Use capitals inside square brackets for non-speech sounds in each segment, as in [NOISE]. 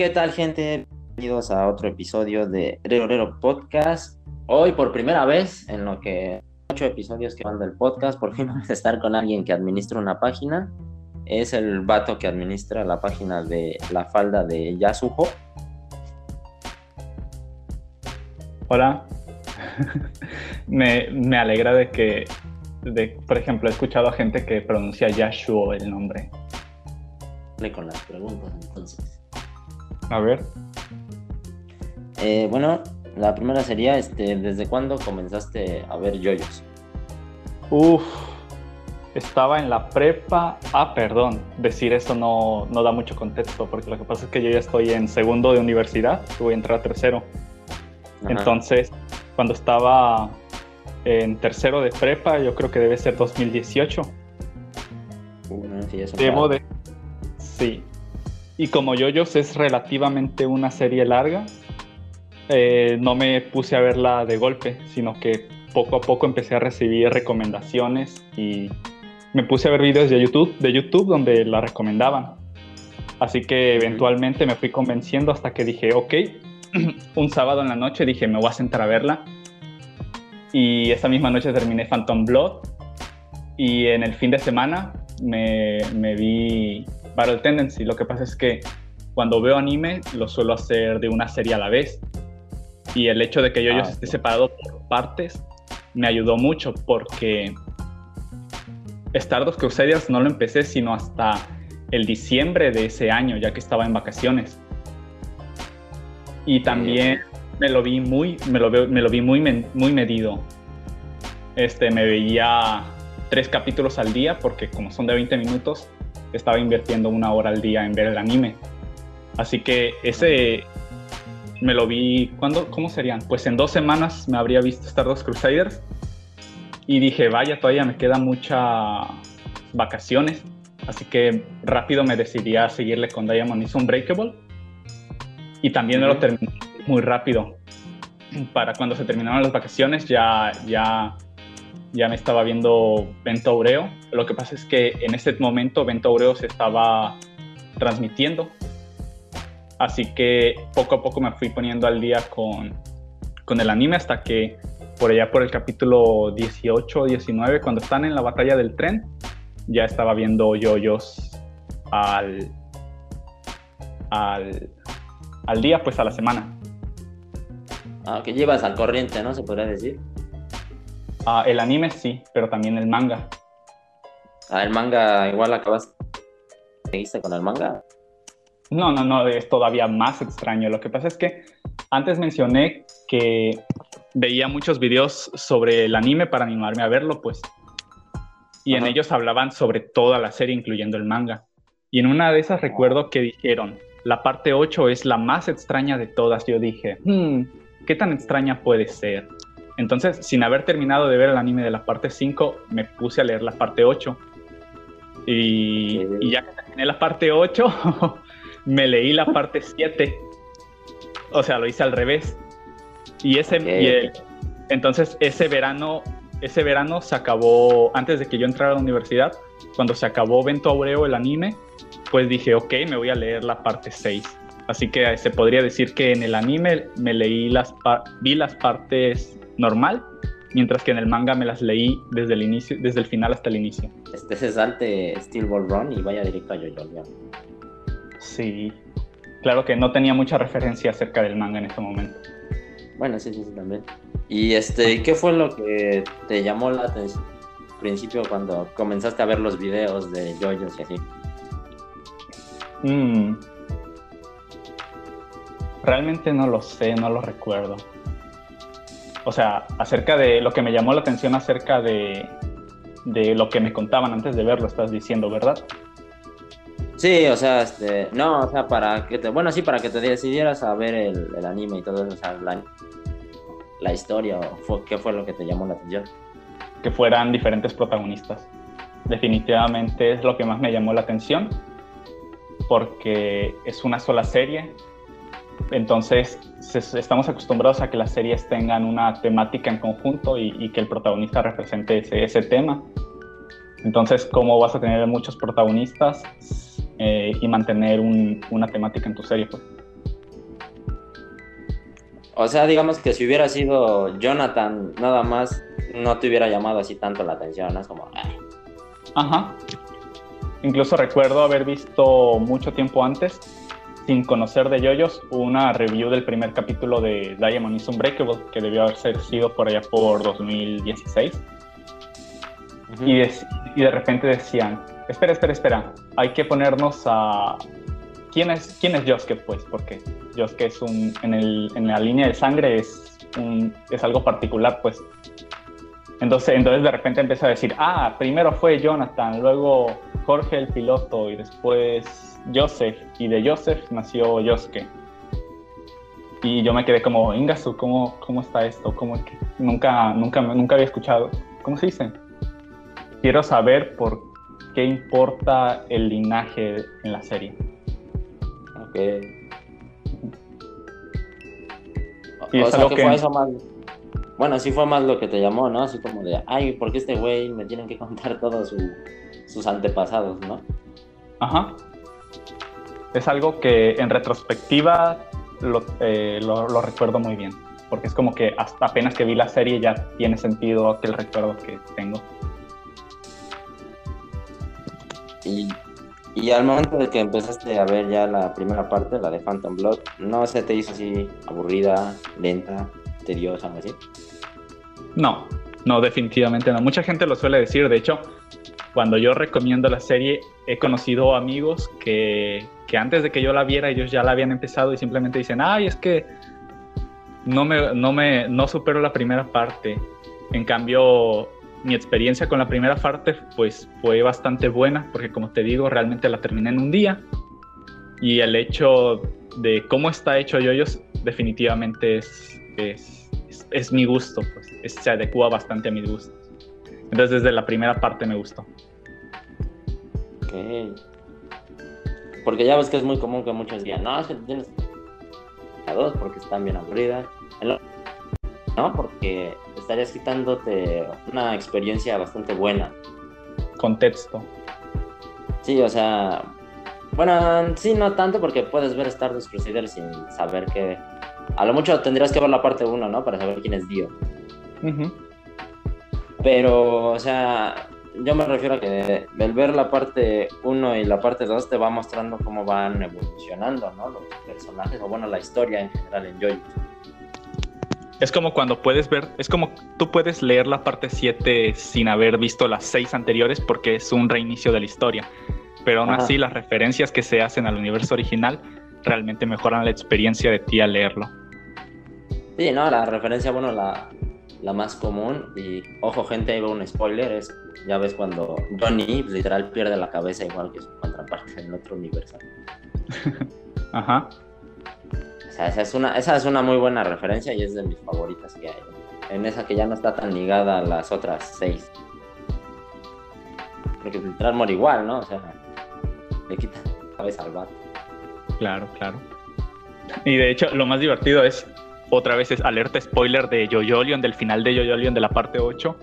¿qué tal, gente? Bienvenidos a otro episodio de Rero Podcast. Hoy, por primera vez, en lo que ocho episodios que van del podcast, por fin [LAUGHS] vamos a estar con alguien que administra una página. Es el vato que administra la página de la falda de Yasuho. Hola. [LAUGHS] me, me alegra de que, de, por ejemplo, he escuchado a gente que pronuncia Yasuo el nombre. Con las preguntas, entonces. A ver. Eh, bueno, la primera sería, este, ¿desde cuándo comenzaste a ver yoyos? Uf, estaba en la prepa. Ah, perdón, decir eso no, no da mucho contexto, porque lo que pasa es que yo ya estoy en segundo de universidad, voy a entrar a tercero. Ajá. Entonces, cuando estaba en tercero de prepa, yo creo que debe ser 2018. Uh, no, sí, eso Debo para- de. Sí. Y como Yoyos es relativamente una serie larga, eh, no me puse a verla de golpe, sino que poco a poco empecé a recibir recomendaciones y me puse a ver videos de YouTube, de YouTube donde la recomendaban. Así que eventualmente me fui convenciendo hasta que dije, ok, [CLEARS THROAT] un sábado en la noche dije, me voy a sentar a verla. Y esa misma noche terminé Phantom Blood. Y en el fin de semana me, me vi Battle Tendency. Lo que pasa es que cuando veo anime lo suelo hacer de una serie a la vez. Y el hecho de que yo Ah, esté separado por partes me ayudó mucho porque Stardust Crusaders no lo empecé sino hasta el diciembre de ese año, ya que estaba en vacaciones. Y también me lo vi muy, me lo, veo- me lo vi muy, muy medido. Este, me veía tres capítulos al día porque como son de 20 minutos, estaba invirtiendo una hora al día en ver el anime. Así que ese me lo vi, ¿cuándo? ¿Cómo serían? Pues en dos semanas me habría visto Stardust Crusaders y dije, vaya, todavía me quedan muchas vacaciones. Así que rápido me decidí a seguirle con Diamond is Unbreakable y también me lo terminé muy rápido. Para cuando se terminaron las vacaciones ya, ya, ya me estaba viendo Bento Aureo. Lo que pasa es que en ese momento Bento Aureo se estaba transmitiendo. Así que poco a poco me fui poniendo al día con, con el anime hasta que por allá por el capítulo 18 o 19, cuando están en la batalla del tren, ya estaba viendo yoyos al, al, al día, pues a la semana. Ah, que llevas al corriente, ¿no? Se podría decir. Ah, el anime sí, pero también el manga. Ah, el manga, igual acabas. ¿Seguiste con el manga? No, no, no, es todavía más extraño. Lo que pasa es que antes mencioné que veía muchos videos sobre el anime para animarme a verlo, pues. Y en ellos hablaban sobre toda la serie, incluyendo el manga. Y en una de esas recuerdo que dijeron, la parte 8 es la más extraña de todas. Yo dije, "Hmm, ¿qué tan extraña puede ser? Entonces, sin haber terminado de ver el anime de la parte 5, me puse a leer la parte 8. Y, ya que terminé la parte 8, [LAUGHS] me leí la parte 7. O sea, lo hice al revés. Y ese Ok. y el- entonces ese verano ese verano se acabó antes de que yo entrara a la universidad, cuando se acabó Vento Aureo el anime, pues dije, ok, me voy a leer la parte 6. Así que se podría decir que en el anime me leí las vi las partes normal, mientras que en el manga me las leí desde el inicio, desde el final hasta el inicio. Este se salte Steel Ball Run y vaya directo a ya. Sí. Claro que no tenía mucha referencia acerca del manga en ese momento. Bueno, sí, sí, sí, también. Y este, ¿qué fue lo que te llamó la atención al principio cuando comenzaste a ver los videos de yoyos y así? Mm. Realmente no lo sé, no lo recuerdo. O sea, acerca de lo que me llamó la atención acerca de, de lo que me contaban antes de verlo, estás diciendo, ¿verdad? Sí, o sea, este, no, o sea, para que te, bueno, sí, para que te decidieras a ver el, el anime y todo eso, o sea, la, la historia, o fue, ¿qué fue lo que te llamó la atención? Que fueran diferentes protagonistas. Definitivamente es lo que más me llamó la atención, porque es una sola serie. Entonces, se- estamos acostumbrados a que las series tengan una temática en conjunto y, y que el protagonista represente ese, ese tema. Entonces, como vas a tener muchos protagonistas, eh, y mantener una temática en tu serie. Pues. O sea, digamos que si hubiera sido Jonathan nada más, no te hubiera llamado así tanto la atención, ¿no? Es como... Ajá. Incluso recuerdo haber visto mucho tiempo antes, sin conocer de Yoyos, una review del primer capítulo de Diamond is Unbreakable, que debió haber sido por allá por 2016. y, de, y de repente decían, espera, espera, espera, hay que ponernos a... ¿Quién es, quién es Yosuke, pues? Porque Yosuke es un... En, el, en la línea de sangre es, un, es algo particular, pues. Entonces, entonces de repente empieza a decir, ah, primero fue Jonathan, luego Jorge el piloto y después Joseph. Y de Joseph nació Yosuke. Y yo me quedé como, Ingasu, ¿cómo, cómo está esto? ¿Cómo es que nunca, nunca, nunca había escuchado? ¿Cómo se dice? Quiero saber por qué importa el linaje en la serie. Ok. Y o sea, que, fue eso más... Bueno, sí fue más lo que te llamó, ¿no? Así como de, ay, ¿por qué este güey me tienen que contar todos sus antepasados, no? Ajá. Es algo que en retrospectiva eh, lo, lo, recuerdo muy bien, porque es como que hasta apenas que vi la serie ya tiene sentido aquel recuerdo que tengo. Y, y al momento de que empezaste a ver ya la primera parte, la de Phantom Blood, ¿no se te hizo así aburrida, lenta, tediosa, algo así? No, no, definitivamente no. Mucha gente lo suele decir. De hecho, cuando yo recomiendo la serie, he conocido amigos que, que antes de que yo la viera, ellos ya la habían empezado y simplemente dicen, ay, es que no me, no me, no supero la primera parte. En cambio, mi experiencia con la primera parte pues fue bastante buena porque como te digo realmente la terminé en un día y el hecho de cómo está hecho Yoyos definitivamente es, es, es, mi gusto, pues se adecua bastante a mis gustos. Entonces desde la primera parte me gustó. Ok. Porque ya ves que es muy común que muchos digan, no, es que tienes a dos porque están bien aburridas. No, porque estarías quitándote una experiencia bastante buena. Contexto. Sí, o sea, bueno, sí, no tanto porque puedes ver Stardust Crusader sin saber que... A lo mucho tendrías que ver la parte 1, ¿no? Para saber quién es Dio. Pero, o sea, yo me refiero a que el ver la parte 1 y la parte 2 te va mostrando cómo van evolucionando, ¿no? Los personajes, o bueno, la historia en general en Joy. Es como cuando puedes ver, es como tú puedes leer la parte 7 sin haber visto las 6 anteriores porque es un reinicio de la historia. Pero aún así las referencias que se hacen al universo original realmente mejoran la experiencia de ti al leerlo. Sí, no, la referencia, bueno, la, la más común, y ojo gente, ahí va un spoiler, es, ya ves cuando Johnny literal pierde la cabeza igual que su contraparte en otro universo. [LAUGHS] Ajá esa es, una, esa es una muy buena referencia y es de mis favoritas que hay. En esa que ya no está tan ligada a las otras seis. Porque entrar mor igual, ¿no? O sea, le quita la cabeza al vato. Claro, claro. Y de hecho, lo más divertido es, otra vez es alerta spoiler de Yoyolion, del final de Yoyolion de la parte 8,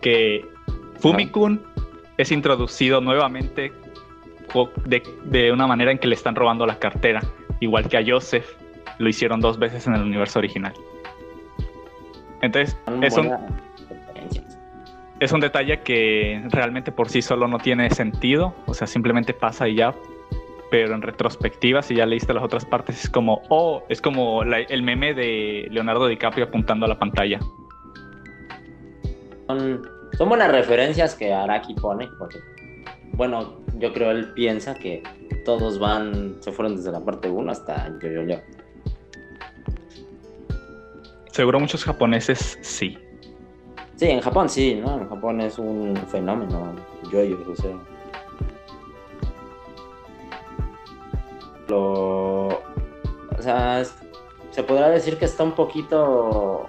que Fumikun es introducido nuevamente de, de, una manera en que le están robando la cartera, igual que a Joseph lo hicieron dos veces en el universo original. Entonces, es un, es un detalle que realmente por sí solo no tiene sentido, o sea, simplemente pasa y ya, pero en retrospectiva, si ya leíste las otras partes, es como, oh, es como el meme de Leonardo DiCaprio apuntando a la pantalla. Son, son buenas referencias que Araki pone, porque, bueno, yo creo él piensa que todos van, se fueron desde la parte 1 hasta yo, yo, yo. Seguro muchos japoneses sí. Sí, en Japón sí, ¿no? En Japón es un fenómeno, yo, yo, o sea. Lo. O sea, se podrá decir que está un poquito.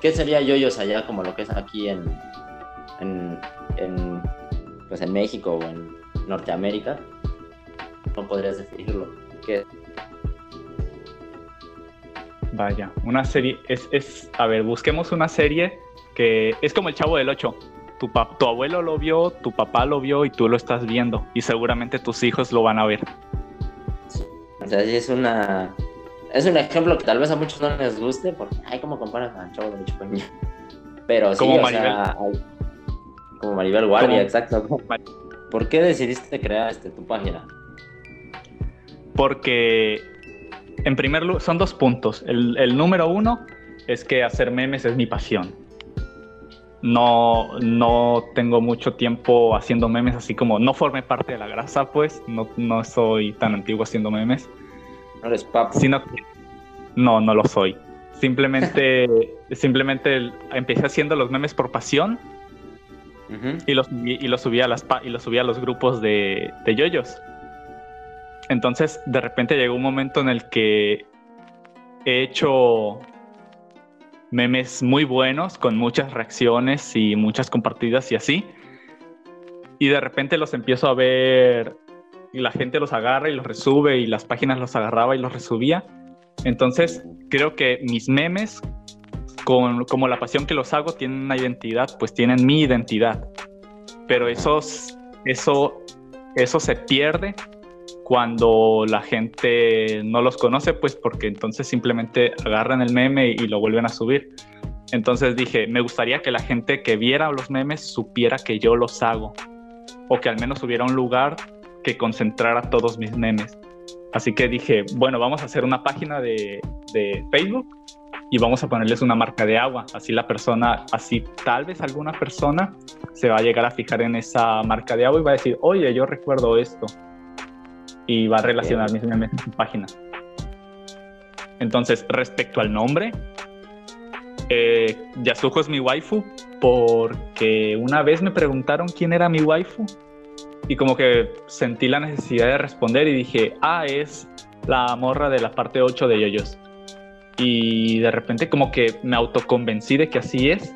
¿Qué sería yoyos allá como lo que es aquí en, en, pues en México o en Norteamérica? No podrías decirlo. ¿Qué Vaya, una serie, es, es, a ver, busquemos una serie que es como el Chavo del 8. Tu, tu abuelo lo vio, tu papá lo vio y tú lo estás viendo. Y seguramente tus hijos lo van a ver. O sea, es una. Es un ejemplo que tal vez a muchos no les guste, porque, ay, ¿cómo comparas a Chavo de Chicoña? Pero sí, como Maribel. Sea, como Maribel Guardia, exacto. ¿Por qué decidiste crear este, tu página? Porque, en primer lugar, son dos puntos. El, el número uno es que hacer memes es mi pasión. No, no tengo mucho tiempo haciendo memes, así como no formé parte de la grasa, pues no, no soy tan antiguo haciendo memes. No eres papo. Sino no, no lo soy. Simplemente, [LAUGHS] simplemente empecé haciendo los memes por pasión y, los, y, los subí a las, y los subí a los grupos de, de yoyos. Entonces, de repente llegó un momento en el que he hecho memes muy buenos, con muchas reacciones y muchas compartidas y así. Y de repente los empiezo a ver y la gente los agarra y los resube y las páginas los agarraba y los resubía. Entonces creo que mis memes, con, como la pasión que los hago, tienen una identidad, pues tienen mi identidad. Pero esos, eso, eso se pierde cuando la gente no los conoce, pues porque entonces simplemente agarran el meme y lo vuelven a subir. Entonces dije, me gustaría que la gente que viera los memes supiera que yo los hago, o que al menos hubiera un lugar que concentrara todos mis memes. Así que dije, bueno, vamos a hacer una página de, de Facebook y vamos a ponerles una marca de agua. Así la persona, así tal vez alguna persona se va a llegar a fijar en esa marca de agua y va a decir, oye, yo recuerdo esto y va a relacionar mis memes en su página. Entonces, respecto al nombre, eh, Yasujo es mi waifu porque una vez me preguntaron quién era mi waifu y como que sentí la necesidad de responder y dije, ah, es la morra de la parte 8 de Yoyos. Y de repente como que me autoconvencí de que así es.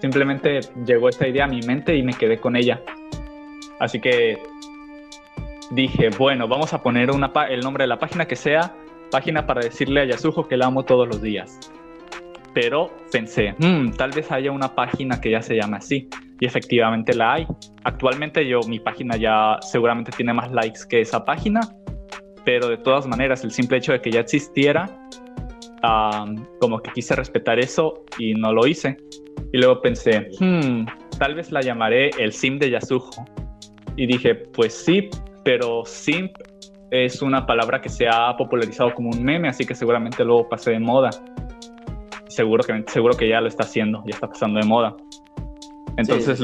Simplemente llegó esta idea a mi mente y me quedé con ella. Así que dije, bueno, vamos a poner una el nombre de la página que sea página para decirle a Yasujo que la amo todos los días. Pero pensé, hmm, tal vez haya una página que ya se llame así. Y efectivamente la hay. Actualmente yo, mi página ya seguramente tiene más likes que esa página. Pero de todas maneras, el simple hecho de que ya existiera, como que quise respetar eso y no lo hice. Y luego pensé, hmm, tal vez la llamaré el sim de Yasujo. Y dije, pues sí, pero simp es una palabra que se ha popularizado como un meme, así que seguramente luego pase de moda. Seguro que, seguro que ya lo está haciendo, ya está pasando de moda. Entonces,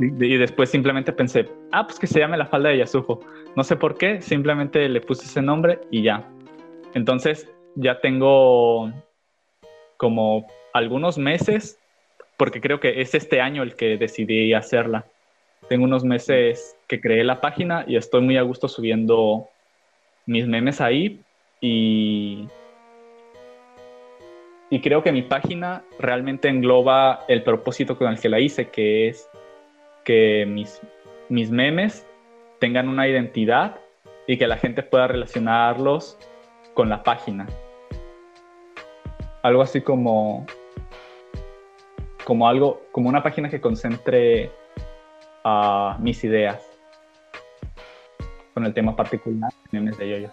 y después simplemente pensé, ah, pues que se llame la falda de Yasujo. No sé por qué, simplemente le puse ese nombre y ya. Entonces, ya tengo como algunos meses, porque creo que es este año el que decidí hacerla. Tengo unos meses que creé la página y estoy muy a gusto subiendo mis memes ahí y, y creo que mi página realmente engloba el propósito con el que la hice, que es que mis, mis memes tengan una identidad y que la gente pueda relacionarlos con la página. Algo así como como algo como una página que concentre a mis ideas con el tema particular memes de yoyos.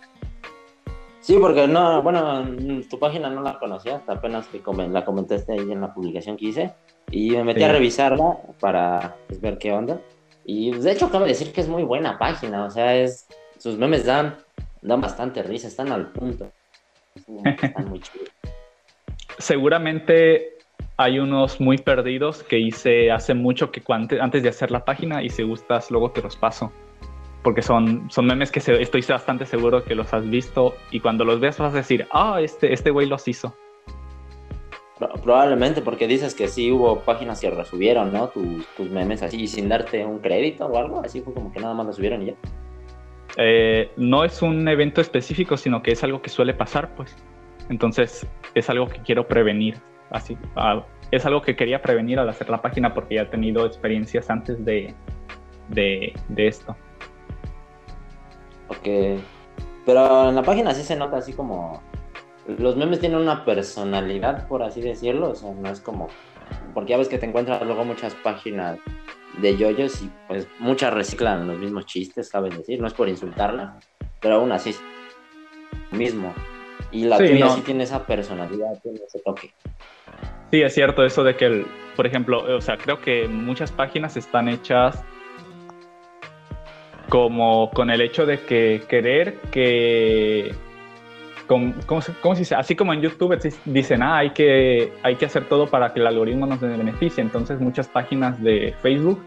Sí, porque no, bueno, tu página no la conocía, hasta apenas que la comentaste ahí en la publicación que hice y me metí a revisarla para pues, ver qué onda. Y de hecho acabo de decir que es muy buena página, o sea, es sus memes dan, dan bastante risa, están al punto. Están muy chidos. [LAUGHS] Seguramente hay unos muy perdidos que hice hace mucho que antes de hacer la página y si gustas luego te los paso. Porque son, son memes que estoy bastante seguro que los has visto y cuando los ves vas a decir, ah, este, este güey los hizo. Probablemente porque dices que sí hubo páginas que resubieron, ¿no? Tus, tus memes así sin darte un crédito o algo, así fue como que nada más lo subieron y ya. Eh, no es un evento específico, sino que es algo que suele pasar, pues. Entonces es algo que quiero prevenir así, es algo que quería prevenir al hacer la página porque ya he tenido experiencias antes de, de, esto. Ok, pero en la página sí se nota así como los memes tienen una personalidad, por así decirlo, o sea, no es como, porque ya ves que te encuentras luego muchas páginas de yoyos y pues muchas reciclan los mismos chistes, cabe decir, no es por insultarla, pero aún así mismo. Y la tuya sí tiene esa personalidad, tiene ese toque. Sí, es cierto eso de que, el, por ejemplo, o sea, creo que muchas páginas están hechas como con el hecho de que querer que ¿cómo, se dice? Así como en YouTube dicen, ah, hay que, hay que hacer todo para que el algoritmo nos beneficie. Entonces muchas páginas de Facebook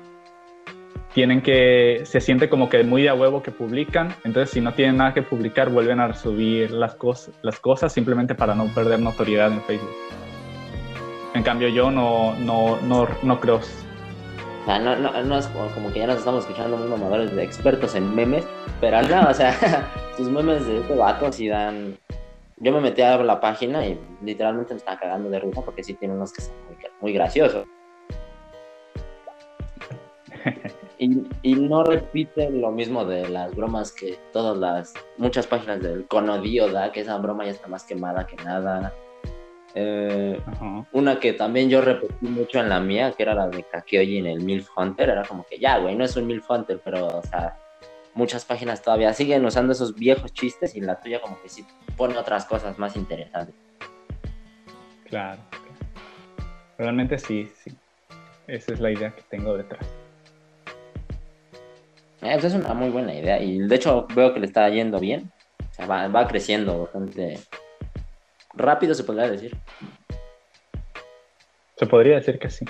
tienen que, se siente como que muy de a huevo que publican. Entonces si no tienen nada que publicar, vuelven a subir las, cosas las cosas simplemente para no perder notoriedad en Facebook. En cambio yo no, no, no, no creo. O sea, no, no, no, es como que ya nos estamos escuchando muy mamadores de expertos en memes, pero no, o sea, [LAUGHS] sus memes de este vato sí dan yo me metí a la página y literalmente me estaba cagando de risa porque sí tiene unos que son muy, graciosos. Y, y, no repite lo mismo de las bromas que todas las, muchas páginas del Conodío da, que esa broma ya está más quemada que nada. Eh, una que también yo repetí mucho en la mía, que era la de Kakeoji en el MILF Hunter, era como que ya, güey, no es un MILF Hunter, pero, o sea, muchas páginas todavía siguen usando esos viejos chistes y la tuya como que sí pone otras cosas más interesantes. Claro. Realmente sí, sí. Esa es la idea que tengo detrás. Eh, esa es una muy buena idea y de hecho veo que le está yendo bien. Va, va creciendo bastante rápido, se podría decir. Se podría decir que sí.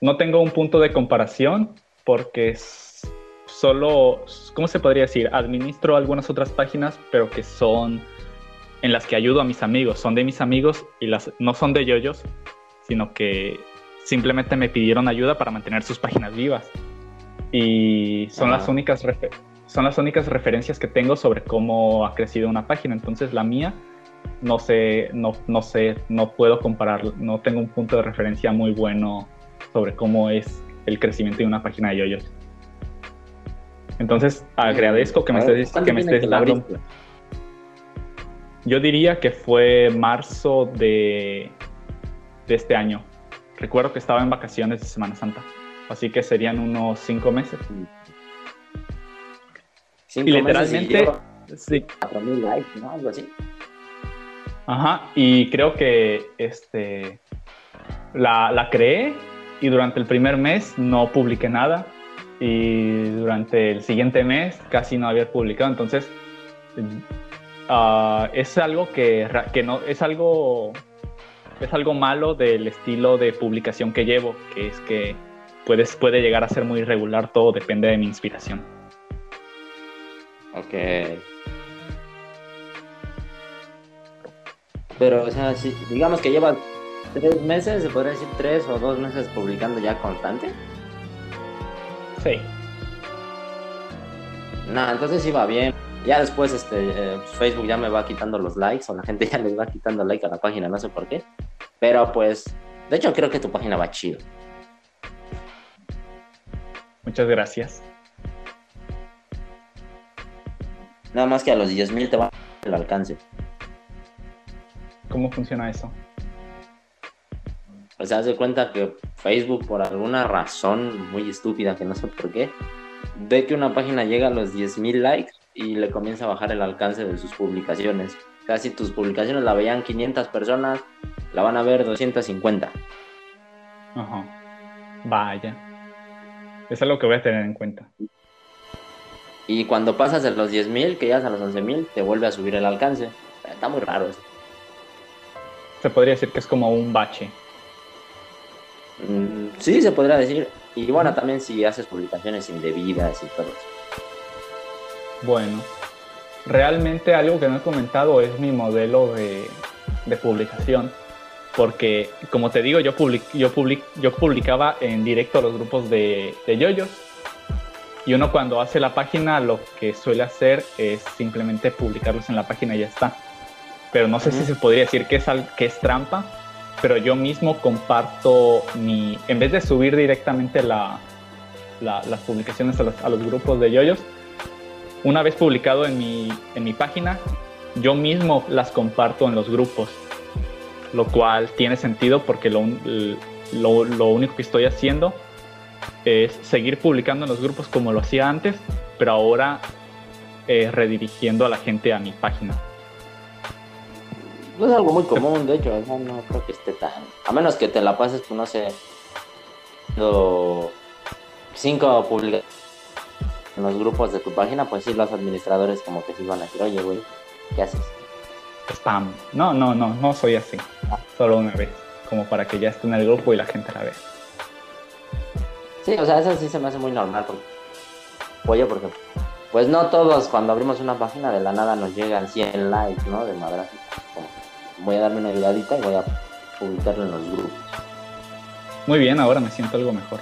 No tengo un punto de comparación porque solo, ¿cómo se podría decir? Administro algunas otras páginas, pero que son en las que ayudo a mis amigos. Son de mis amigos y las no son de yoyos, sino que simplemente me pidieron ayuda para mantener sus páginas vivas. Y son, las únicas son las únicas referencias que tengo sobre cómo ha crecido una página. Entonces la mía no sé, no, no sé, no puedo comparar, no tengo un punto de referencia muy bueno sobre cómo es el crecimiento de una página de yoyos. Entonces, agradezco que me estés, que me estés dando. Yo diría que fue marzo de, de este año. Recuerdo que estaba en vacaciones de Semana Santa. Así que serían unos cinco meses. Cinco y literalmente. sí. likes, ¿no? Algo así. Ajá, y creo que este la, la creé y durante el primer mes no publiqué nada y durante el siguiente mes casi no había publicado. Entonces, ah, es algo que, que, no es algo es algo malo del estilo de publicación que llevo, que es que puedes, puede llegar a ser muy irregular, todo depende de mi inspiración. Ok. Pero, o sea, si, digamos que lleva tres meses, se podría decir tres o dos meses publicando ya constante. Sí. No, entonces iba bien. Ya después este, eh, Facebook ya me va quitando los likes o la gente [LAUGHS] ya les va quitando like a la página, no sé por qué. Pero pues, de hecho creo que tu página va chido. Muchas gracias. Nada más que a los 10.000 te va el alcance. ¿Cómo funciona eso? Pues se hace cuenta que Facebook, por alguna razón muy estúpida que no sé por qué, ve que una página llega a los 10.000 likes y le comienza a bajar el alcance de sus publicaciones. Casi tus publicaciones la veían 500 personas, la van a ver 250. Ajá. Vaya. Eso es lo que voy a tener en cuenta. Y cuando pasas de los 10.000, que llegas a los 11.000, te vuelve a subir el alcance. Está muy raro eso. Se podría decir que es como un bache. Mm, sí, se podría decir. Y bueno, también si haces publicaciones indebidas y todo eso. Bueno, realmente algo que no he comentado es mi modelo de, publicación. Porque, como te digo, yo, yo, yo publicaba en directo a los grupos de, de yoyos. Y uno cuando hace la página lo que suele hacer es simplemente publicarlos en la página y ya está. Pero no sé si se podría decir que es, que es trampa, pero yo mismo comparto mi, en vez de subir directamente la, las publicaciones a los, grupos de yoyos, una vez publicado en mi, en mi página, yo mismo las comparto en los grupos, lo cual tiene sentido porque lo, lo, lo único que estoy haciendo es seguir publicando en los grupos como lo hacía antes, pero ahora eh, redirigiendo a la gente a mi página. No es algo muy común, de hecho, no creo que esté tan... A menos que te la pases, pues no sé, lo... cinco publicaciones en los grupos de tu página, pues sí, los administradores como que sí van a decir, oye, güey, ¿qué haces? Spam. No, no, no, no soy así. Solo una vez, como para que ya esté en el grupo y la gente la vea. Sí, o sea, eso sí se me hace muy normal. Porque, oye, porque pues no todos cuando abrimos una página de la nada nos llegan 100 likes, ¿no? De madras. Voy a darme una ayudadita y voy a publicarlo en los grupos. Muy bien, ahora me siento algo mejor.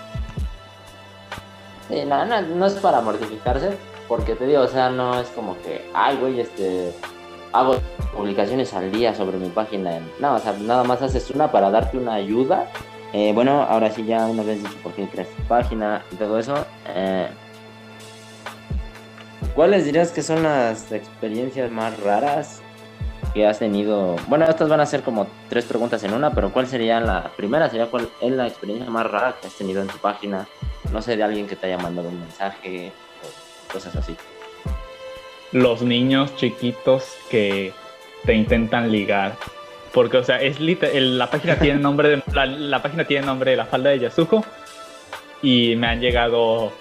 Sí, no, no, no es para mortificarse, porque te digo, o sea, no es como que, ay, güey, este, hago publicaciones al día sobre mi página. No, o sea, nada más haces una para darte una ayuda. Eh, bueno, ahora sí, ya una vez dicho por qué creas tu página y todo eso. Eh, ¿Cuáles dirías que son las experiencias más raras que has tenido? Bueno, estas van a ser como tres preguntas en una, pero ¿cuál sería la primera? Sería cuál es la experiencia más rara que has tenido en tu página? No sé, de alguien que te haya mandado un mensaje o cosas así. Los niños chiquitos que te intentan ligar. Porque, o sea, es la página tiene [LAUGHS] nombre de la, la página tiene nombre de la falda de Yasuko y me han llegado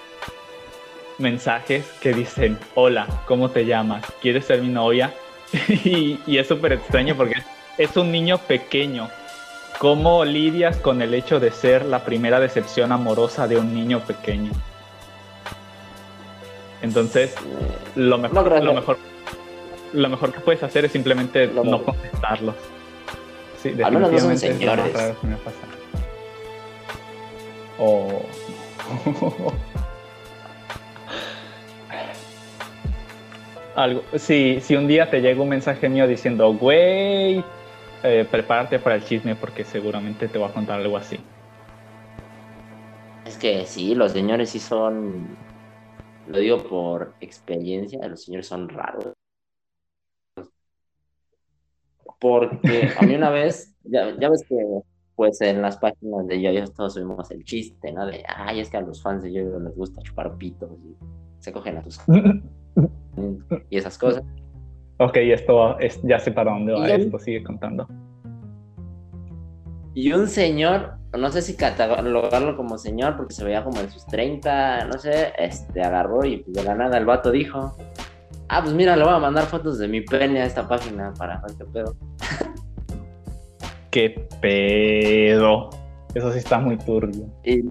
mensajes que dicen, hola, ¿cómo te llamas? ¿Quieres ser mi novia? [LAUGHS] y, es súper extraño porque es un niño pequeño. ¿Cómo lidias con el hecho de ser la primera decepción amorosa de un niño pequeño? Entonces, lo mejor, lo mejor, lo mejor que puedes hacer es simplemente no contestarlos. Sí, definitivamente es lo más raro que me O... [LAUGHS] algo. Si, si un día te llega un mensaje mío diciendo, güey, eh, prepárate para el chisme porque seguramente te voy a contar algo así. Es que sí, los señores sí son, lo digo por experiencia, los señores son raros. Porque a mí una vez, ya, ves que pues en las páginas de yo, todos subimos el chiste, ¿no? De, ay, es que a los fans de yo les gusta chupar pitos y se cogen a tus [LAUGHS] y esas cosas. Ok, esto es, ya sé para dónde va esto, sigue contando. Y un señor, no sé si catalogarlo como señor, porque se veía como en sus 30, no sé, este, agarró y pues, de la nada el vato dijo, ah, pues mira, le voy a mandar fotos de mi pene a esta página para ver qué pedo. [LAUGHS] qué pedo. Eso sí está muy turbio. Y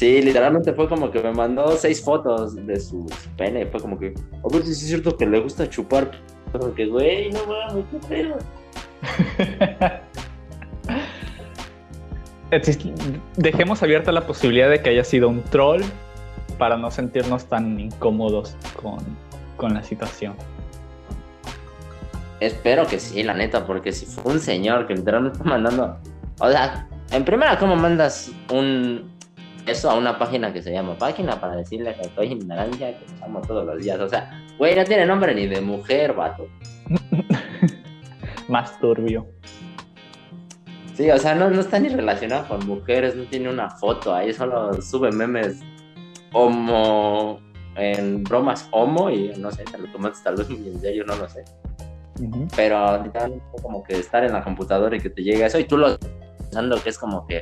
Sí, literalmente fue como que me mandó seis fotos de su pene. Fue como que, a ver si es cierto que le gusta chupar. Pero que, güey, no mames, qué pedo. [LAUGHS] Dejemos abierta la posibilidad de que haya sido un troll para no sentirnos tan incómodos con, con la situación. Espero que sí, la neta, porque si fue un señor que literalmente está mandando. O sea, en primera, ¿cómo mandas un, eso a una página que se llama página para decirle que estoy en naranja, que usamos todos los días. O sea, güey, no tiene nombre ni de mujer, vato. [LAUGHS] Más turbio. Sí, o sea, no, no está ni relacionado con mujeres, no tiene una foto ahí, solo sube memes homo, en bromas homo y no sé, te lo tomas tal vez muy en serio, no lo sé. Pero como que estar en la computadora y que te llegue eso y tú lo pensando que es como que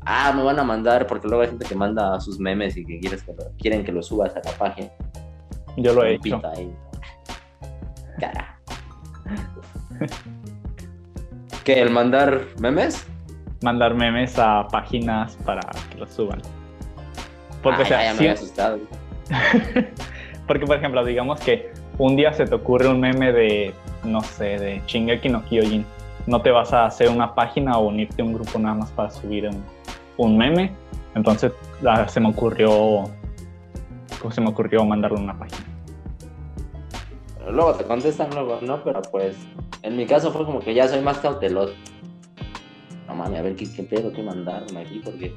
ah, me van a mandar, porque luego hay gente que manda sus memes y que quieres que quieren que lo subas a la página. Yo lo he hecho. Cara. [LAUGHS] ¿Qué? ¿El mandar memes? Mandar memes a páginas para que los suban. Porque, o sea, ya me había asustado. [LAUGHS] porque, por ejemplo, digamos que un día se te ocurre un meme de, no sé, de Shingeki no Kyojin. No te vas a hacer una página o unirte a un grupo nada más para subir un, un meme, entonces ah, se me ocurrió, se me ocurrió mandarle una página. Luego te contestan luego, ¿no? Pero pues, en mi caso fue como que ya soy más cauteloso. No mames, a ver qué, pedo que mandarme aquí, porque...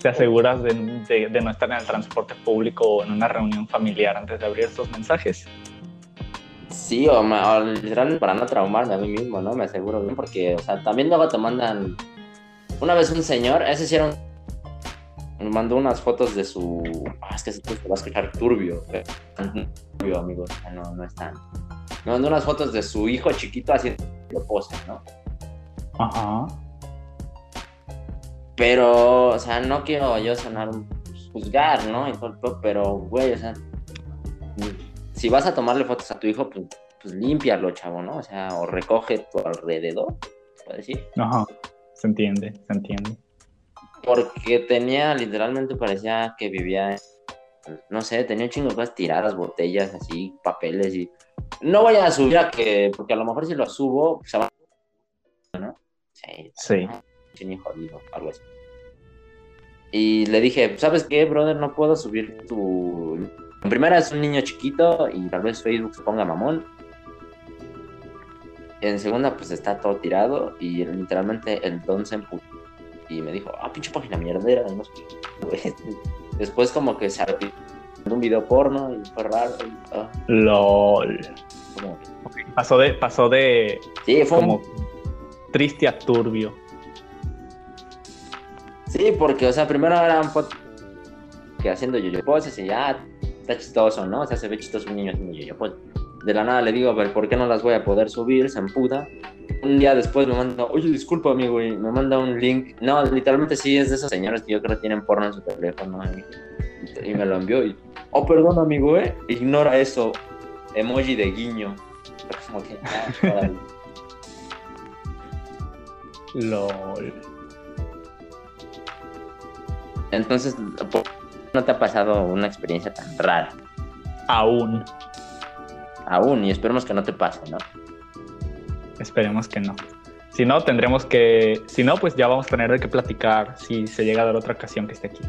¿Te aseguras de, no estar en el transporte público o en una reunión familiar antes de abrir estos mensajes? Sí, o, o literalmente para no traumarme a mí mismo, ¿no? Me aseguro bien, porque, o sea, también luego te mandan una vez un señor, ese sí era un me mandó unas fotos de su. Ah, es que se va a escuchar turbio. Turbio, amigos. No, no es tan. Me mandó unas fotos de su hijo chiquito haciendo pose, ¿no? Ajá. Pero, o sea, no quiero yo sonar juzgar, ¿no? Pero, güey, o sea, si vas a tomarle fotos a tu hijo, pues, pues límpialo, chavo, ¿no? O sea, o recoge tu alrededor, puede decir. Ajá, se entiende, se entiende. Porque tenía, literalmente parecía que vivía, no sé, tenía un chingo de cosas tiradas, botellas, así, papeles y... No voy a subir a que, porque a lo mejor si lo subo, se va... ¿no? Sí. Sí. Jodido, algo así. Y le dije, ¿sabes qué, brother? No puedo subir tu... En primera es un niño chiquito y tal vez Facebook se ponga mamón. En segunda, pues está todo tirado y literalmente el don se empujó y me dijo, ah, pinche página mierdera. [LAUGHS] Después como que se arrepintió un video porno y fue raro. Ah. LOL. Pasó de, pasó de sí, fue como triste a turbio. Sí, porque, o sea, primero eran fotos que haciendo yo-yo poses y ya está chistoso, ¿no? O sea, se ve chistoso un niño haciendo yo-yo poses. De la nada le digo, a ver, ¿por qué no las voy a poder subir? Se emputa. Un día después me manda, oye, disculpa, amigo, y me manda un link. No, literalmente sí es de esos señores que yo creo que tienen porno en su teléfono. Y, y me lo envió y, oh, perdón, amigo, ¿eh? Ignora eso. Emoji de guiño. Como que, ah, [LAUGHS] LOL. Entonces, ¿no te ha pasado una experiencia tan rara? Aún. Aún, y esperemos que no te pase, ¿no? Esperemos que no. Si no, tendremos que. Si no, pues ya vamos a tener que platicar si se llega a dar otra ocasión que esté aquí.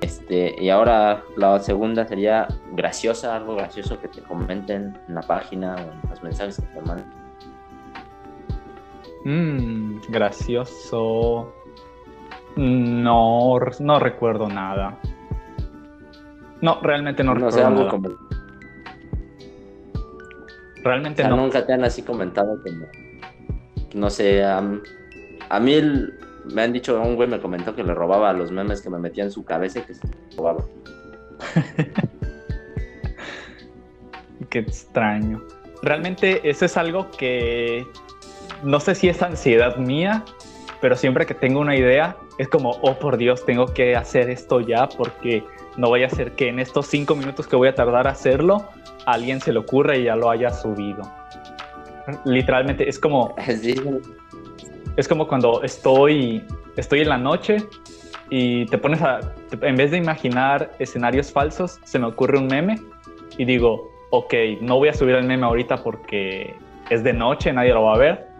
Este, y ahora la segunda sería graciosa, algo gracioso que te comenten en la página o en los mensajes que te mandan. Mmm, gracioso. No, no recuerdo nada. No, realmente no, recuerdo nada. Realmente no. Nunca te han así comentado como. No sé, a, mí me han dicho, un güey me comentó que le robaba los memes que me metía en su cabeza y que se robaba. [LAUGHS] Qué extraño. Realmente eso es algo que no sé si es ansiedad mía, pero siempre que tengo una idea es como, oh por Dios, tengo que hacer esto ya porque no vaya a ser que en estos cinco minutos que voy a tardar a hacerlo, a alguien se le ocurra y ya lo haya subido. Literalmente es como... Es como cuando estoy, estoy en la noche y te pones a... En vez de imaginar escenarios falsos, se me ocurre un meme y digo, ok, no voy a subir el meme ahorita porque es de noche, nadie lo va a ver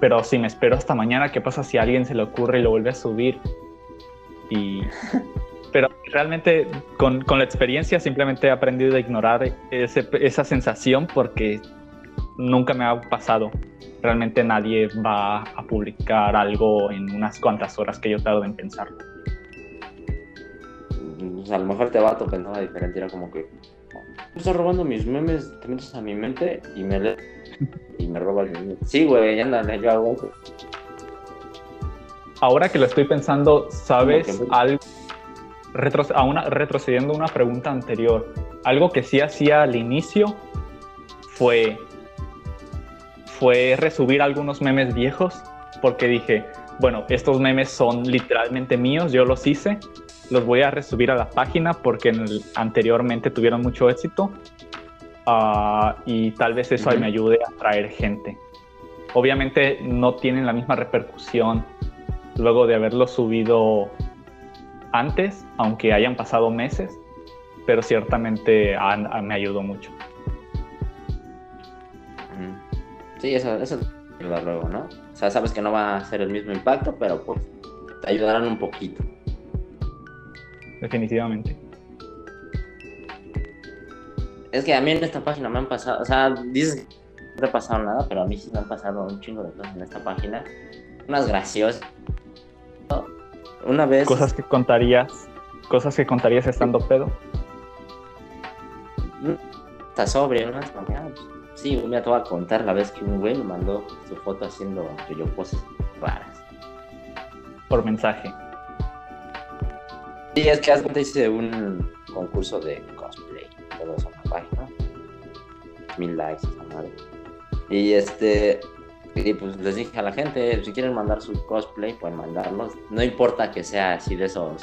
pero si me espero hasta mañana, ¿qué pasa si a alguien se le ocurre y lo vuelve a subir? Y... Pero realmente con, con la experiencia simplemente he aprendido a ignorar ese, esa sensación porque nunca me ha pasado. Realmente nadie va a publicar algo en unas cuantas horas que yo tardo en pensarlo. a lo mejor te va a pensaba diferente, era como que estás robando mis memes, te metes a mi mente y me lees y me roba el Sí, güey, ándale, yo hago Ahora que lo estoy pensando, ¿sabes algo? A una, retrocediendo a una pregunta anterior, algo que sí hacía al inicio fue, fue resubir algunos memes viejos, porque dije, bueno, estos memes son literalmente míos, yo los hice, los voy a resubir a la página porque anteriormente tuvieron mucho éxito Ah, y tal vez eso me ayude a atraer gente. Obviamente no tienen la misma repercusión luego de haberlo subido antes, aunque hayan pasado meses, pero ciertamente me ayudó mucho. Sí, eso, eso ayuda luego, ¿no? O sea, sabes que no va a ser el mismo impacto, pero pues te ayudarán un poquito. Definitivamente. Es que a mí en esta página me han pasado, o sea, dices que no te ha pasado nada, pero a mí sí me han pasado un chingo de cosas en esta página. Unas graciosas. Una vez. Cosas que contarías. Cosas que contarías estando pedo. Está sobrio, ¿no? Sí, me te voy a contar la vez que un güey me mandó su foto haciendo yo poses raras. Por mensaje. Sí, es que antes hice un concurso de cosplay, todo eso en la página. Mil likes, esa madre. Y este, y pues les dije a la gente, si quieren mandar su cosplay, pueden mandarlos. No importa que sea así de esos,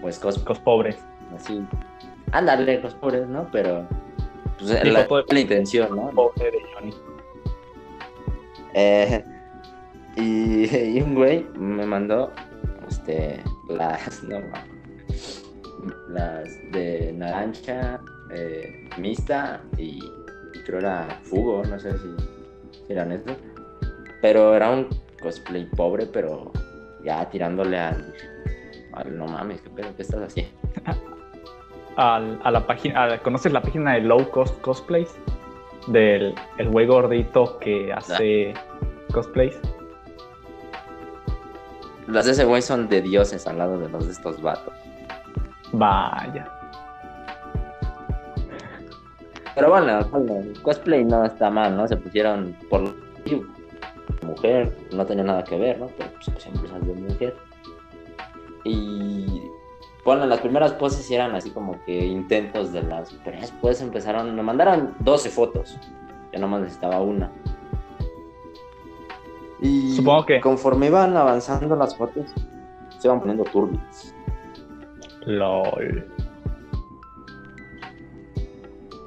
pues cos, Los pobres. así. Ándale, los pobres, ¿no? Pero, pues Sí, la, intención, ¿no? Pobre de Johnny. Eh, y, y un güey me mandó este, las, no, las de naranja, eh, mixta y, y creo era fugo, no sé si, si eran estos. Pero era un cosplay pobre, pero ya tirándole al, al no mames, ¿qué pedo? ¿Qué estás haciendo? [LAUGHS] Al- a la página, ¿conoces la página de Low Cost Cosplays? Del el güey gordito que hace cosplays. Las de ese güey son de dioses al lado de los de estos vatos. Vaya. Pero bueno, bueno, el cosplay no está mal, ¿no? Se pusieron por mujer, no tenía nada que ver, ¿no? Pero pues, siempre salió mujer. Y bueno, las primeras poses eran así como que intentos de las. Pero después empezaron. Me mandaron 12 fotos. Yo nomás necesitaba una. Y Supongo que- conforme iban avanzando las fotos, se iban poniendo turbias. LOL.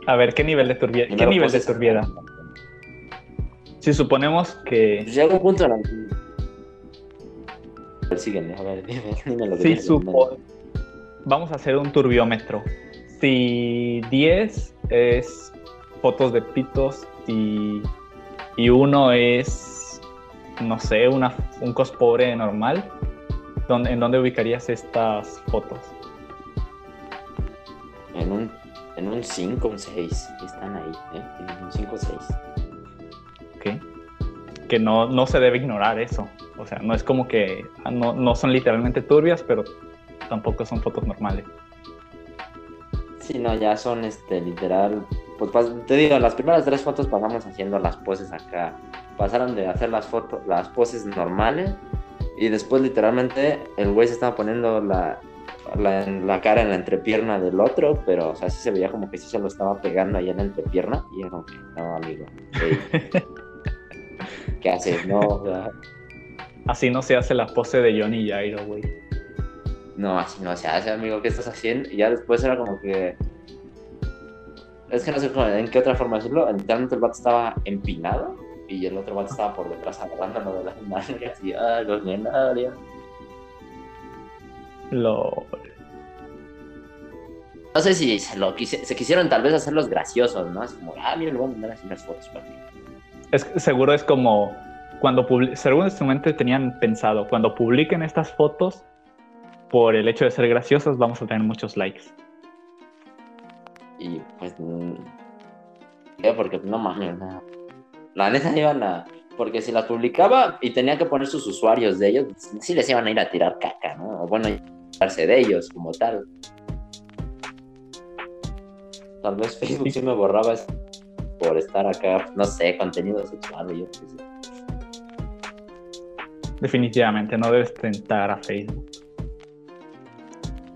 A ver, ¿qué nivel de turbiedad? ¿Qué nivel de turbiedad? Si suponemos que llega un punto en el que. A ver, sígueme, a ver, dime, dime lo que en mente. supo. Vamos a hacer un turbiómetro. Si 10 es fotos de pitos y, y uno es, no sé, una, un cos pobre normal, ¿dónde- ¿en dónde ubicarías estas fotos? En un, en un 5, un 6. Están ahí, ¿eh? En un 5 o 6. ¿Ok? Que no, no se debe ignorar eso. O sea, no es como que ah, no, no son literalmente turbias, pero tampoco son fotos normales. Sí, no, ya son este, literal. Pues te digo, las primeras tres fotos pasamos haciendo las poses acá. Pasaron de hacer las fotos, las poses normales. Y después, literalmente, el güey se estaba poniendo la, la, la cara en la entrepierna del otro. Pero, o sea, sí se veía como que sí se lo estaba pegando ahí en la entrepierna. Y era como que, no, amigo. ey, [LAUGHS] ¿Qué haces? No, o sea, Así no se hace la pose de Johnny Jairo, güey. No, así no se hace, amigo, ¿qué estás haciendo? Y ya después era como que. Es que no sé cómo, en qué otra forma decirlo. Literalmente el vato estaba empinado y el otro vato estaba por detrás agarrándolo de las [LAUGHS] nalgas y, ah, los genarios. Lo... No sé si se lo quise- se quisieron tal vez hacer los graciosos, ¿no? Así como, ah, mira, le voy a mandar así unas fotos para que. Es, seguro es como cuando según en su mente tenían pensado, cuando publiquen estas fotos, por el hecho de ser graciosas, vamos a tener muchos likes. Y pues. mm, ¿Qué? Porque no mames, no. La neta iban a. Porque si las publicaba y tenía que poner sus usuarios de ellos, sí les iban a ir a tirar caca, ¿no? O bueno, tirarse de ellos como tal. Tal vez Facebook sí me borraba es- por estar acá, no sé, contenido sexual, yo qué sé. Definitivamente, no debes tentar a Facebook.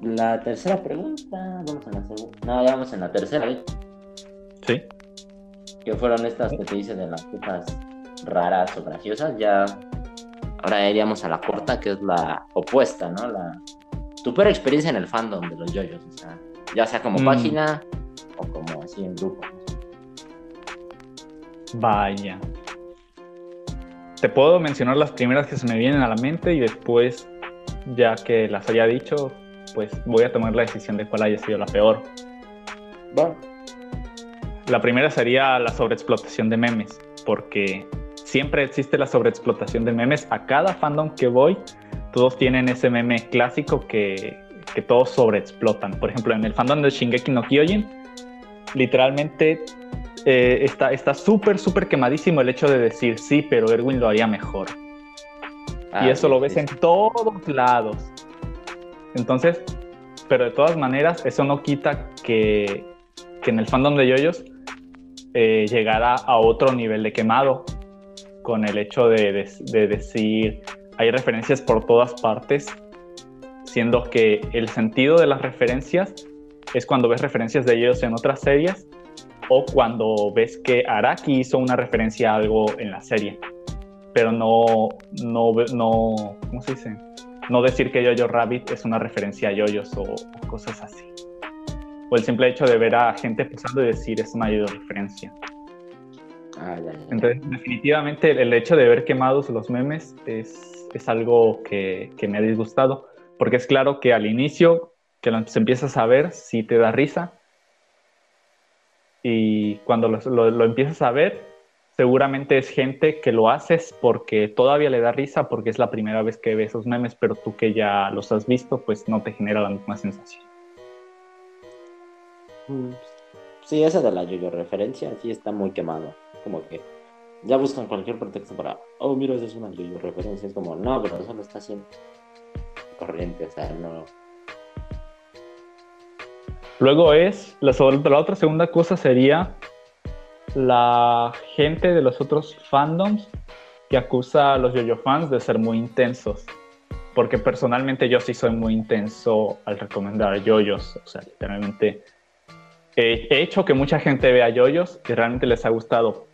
La tercera pregunta, vamos a la segunda. No, ya vamos en la tercera, ¿eh? ¿Sí? que fueron estas que te hice de las cosas raras o graciosas, ya ahora iríamos a la corta, que es la opuesta, ¿no? La tu peor experiencia en el fandom de los yoyos, o sea, ya sea como Mm. página o como así en grupo. Vaya. Te puedo mencionar las primeras que se me vienen a la mente y después, ya que las haya dicho, pues voy a tomar la decisión de cuál haya sido la peor. Bueno, La primera sería la sobreexplotación de memes, porque siempre existe la sobreexplotación de memes. A cada fandom que voy, todos tienen ese meme clásico que, que todos sobreexplotan. Por ejemplo, en el fandom de Shingeki no Kyojin, literalmente eh, está está súper, súper quemadísimo el hecho de decir sí, pero Erwin lo haría mejor. y ah, eso lo ves sí. en todos lados. Entonces, pero de todas maneras, eso no quita que, que en el fandom de yoyos eh, llegara a otro nivel de quemado con el hecho de, de- de decir, hay referencias por todas partes, siendo que el sentido de las referencias es cuando ves referencias de ellos en otras series o cuando ves que Araki hizo una referencia a algo en la serie, pero no, no, no, ¿cómo se dice? No decir que Jojo Rabbit es una referencia a yoyos o, cosas así. O el simple hecho de ver a gente posando y decir es una referencia. Ah, Entonces, definitivamente el hecho de ver quemados los memes es, es algo que, que, me ha disgustado, porque es claro que al inicio, que lo empiezas a ver, sí te da risa, y cuando lo, empiezas a ver, seguramente es gente que lo haces porque todavía le da risa, porque es la primera vez que ves esos memes, pero tú que ya los has visto, pues no te genera la misma sensación. Mm, sí, esa de la yo referencia sí está muy quemado. Como que ya buscan cualquier pretexto para, oh, mira, esa es una yo referencia. Es como, no, pero eso lo está haciendo corriente, o sea, no Luego es, la, la otra segunda cosa sería la gente de los otros fandoms que acusa a los yo-yo fans de ser muy intensos. Porque personalmente yo sí soy muy intenso al recomendar yoyos. O sea, literalmente he, hecho que mucha gente vea yoyos y realmente les ha gustado.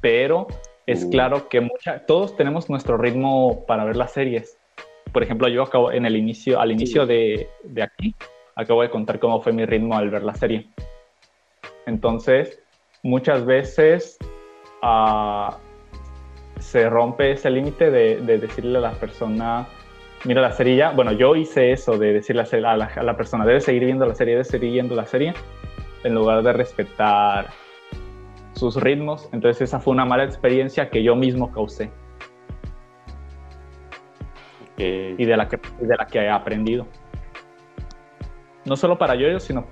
Pero es uh. claro que mucha, todos tenemos nuestro ritmo para ver las series. Por ejemplo, yo acabo en el inicio, al inicio de, de aquí, acabo de contar cómo fue mi ritmo al ver la serie. Entonces, muchas veces uh, se rompe ese límite de, de, decirle a la persona, mira la serie ya. Bueno, yo hice eso de decirle a la, a la persona, debe seguir viendo la serie, debe seguir viendo la serie, en lugar de respetar sus ritmos. Entonces esa fue una mala experiencia que yo mismo causé. Y de la, que, de la que he aprendido no solo para yo, sino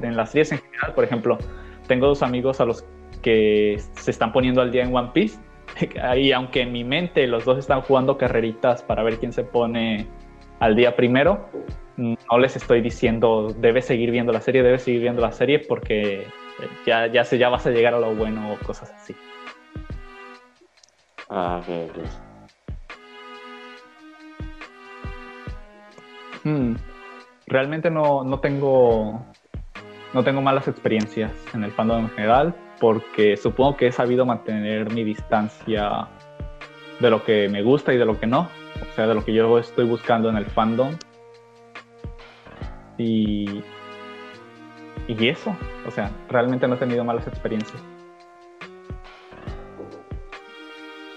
en las series en general. Por ejemplo, tengo dos amigos a los que se están poniendo al día en One Piece. [LAUGHS] Y aunque en mi mente los dos están jugando carreritas para ver quién se pone al día primero, no les estoy diciendo debes seguir viendo la serie, debes seguir viendo la serie porque ya, ya, se, ya vas a llegar a lo bueno o cosas así. Ah, ok, ok. Hmm realmente no, no, tengo, no tengo malas experiencias en el fandom en general, porque supongo que he sabido mantener mi distancia de lo que me gusta y de lo que no, o sea, de lo que yo estoy buscando en el fandom. Y, y eso, o sea, realmente no he tenido malas experiencias.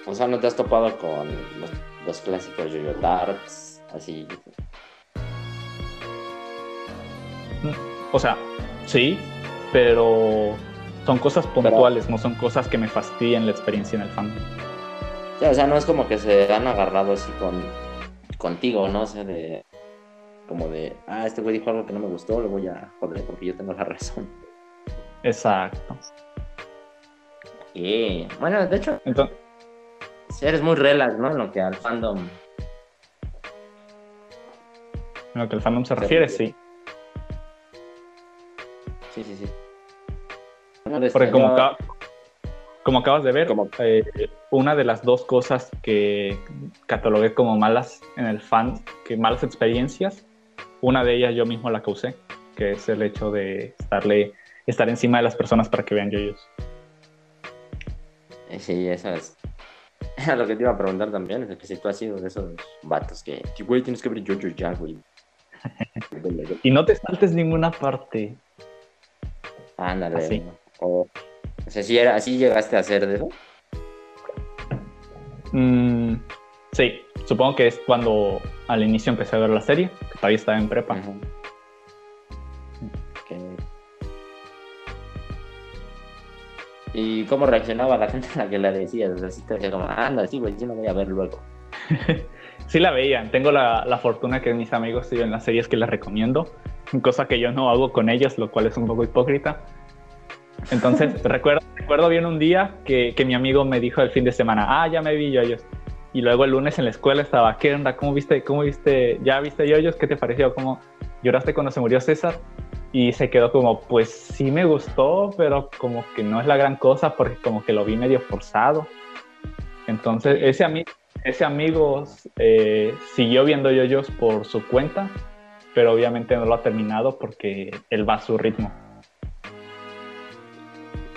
O sea, ¿no te has topado con los, clásicos Jojo Darts? Así, O sea, sí, pero son cosas puntuales, no son cosas que me fastidien la experiencia en el fandom. o sea, no es como que se han agarrado así con contigo, ¿no? O sea, de como de, ah, este güey dijo algo que no me gustó, le voy a joder porque yo tengo la [LAUGHS] razón. Exacto. Y bueno, de hecho, Entonces, eres muy relax, ¿no? En lo que al fandom. En lo que al fandom se refiere, sí. Sí, sí, sí. Porque como, como acabas de ver, eh, una de las dos cosas que catalogué como malas en el fan, que malas experiencias, una de ellas yo mismo la causé, que es el hecho de estarle, estar encima de las personas para que vean yoyos. Eh, sí, eso es. [LAUGHS] Lo que te iba a preguntar también es que si tú has sido de esos vatos que, güey, tienes que ver yoyos ya, güey. [LAUGHS] y no te saltes ninguna parte. Ándale. O, sea, ¿sí, era, ¿así llegaste a hacer de eso? Mm, sí, supongo que es cuando al inicio empecé a ver la serie, que todavía estaba en prepa. ¿Y cómo reaccionaba la gente a la que le decías? O sea, si te decía como, anda, sí, güey, yo no voy a ver luego. [LAUGHS] sí la veían. Tengo la, la fortuna que mis amigos siguen las series que les recomiendo cosa que yo no hago con ellos, lo cual es un poco hipócrita. Entonces, [LAUGHS] recuerdo, recuerdo bien un día que, que, mi amigo me dijo el fin de semana, ah, ya me vi yoyos. Y luego el lunes en la escuela estaba, ¿qué onda? ¿Cómo viste? ¿Cómo viste? ¿Ya viste yoyos? ¿Qué te pareció? ¿Cómo lloraste cuando se murió César? Y se quedó como, pues sí me gustó, pero como que no es la gran cosa porque como que lo vi medio forzado. Entonces, ese, ese amigo eh, siguió viendo yoyos por su cuenta, pero obviamente no lo ha terminado porque él va a su ritmo.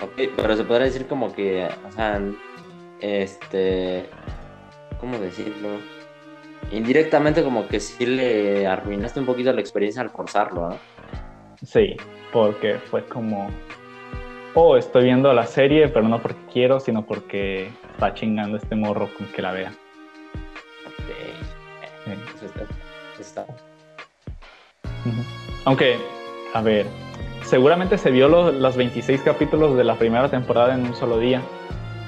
Ok, pero se podría decir como que, o sea, este, ¿cómo decirlo? Indirectamente como que sí le arruinaste un poquito la experiencia al forzarlo, ¿no? Sí, porque fue como, oh, estoy viendo la serie, pero no porque quiero, sino porque está chingando este morro con que la vea. Ok. está, Aunque, a ver, seguramente se vio los, 26 capítulos de la primera temporada en un solo día,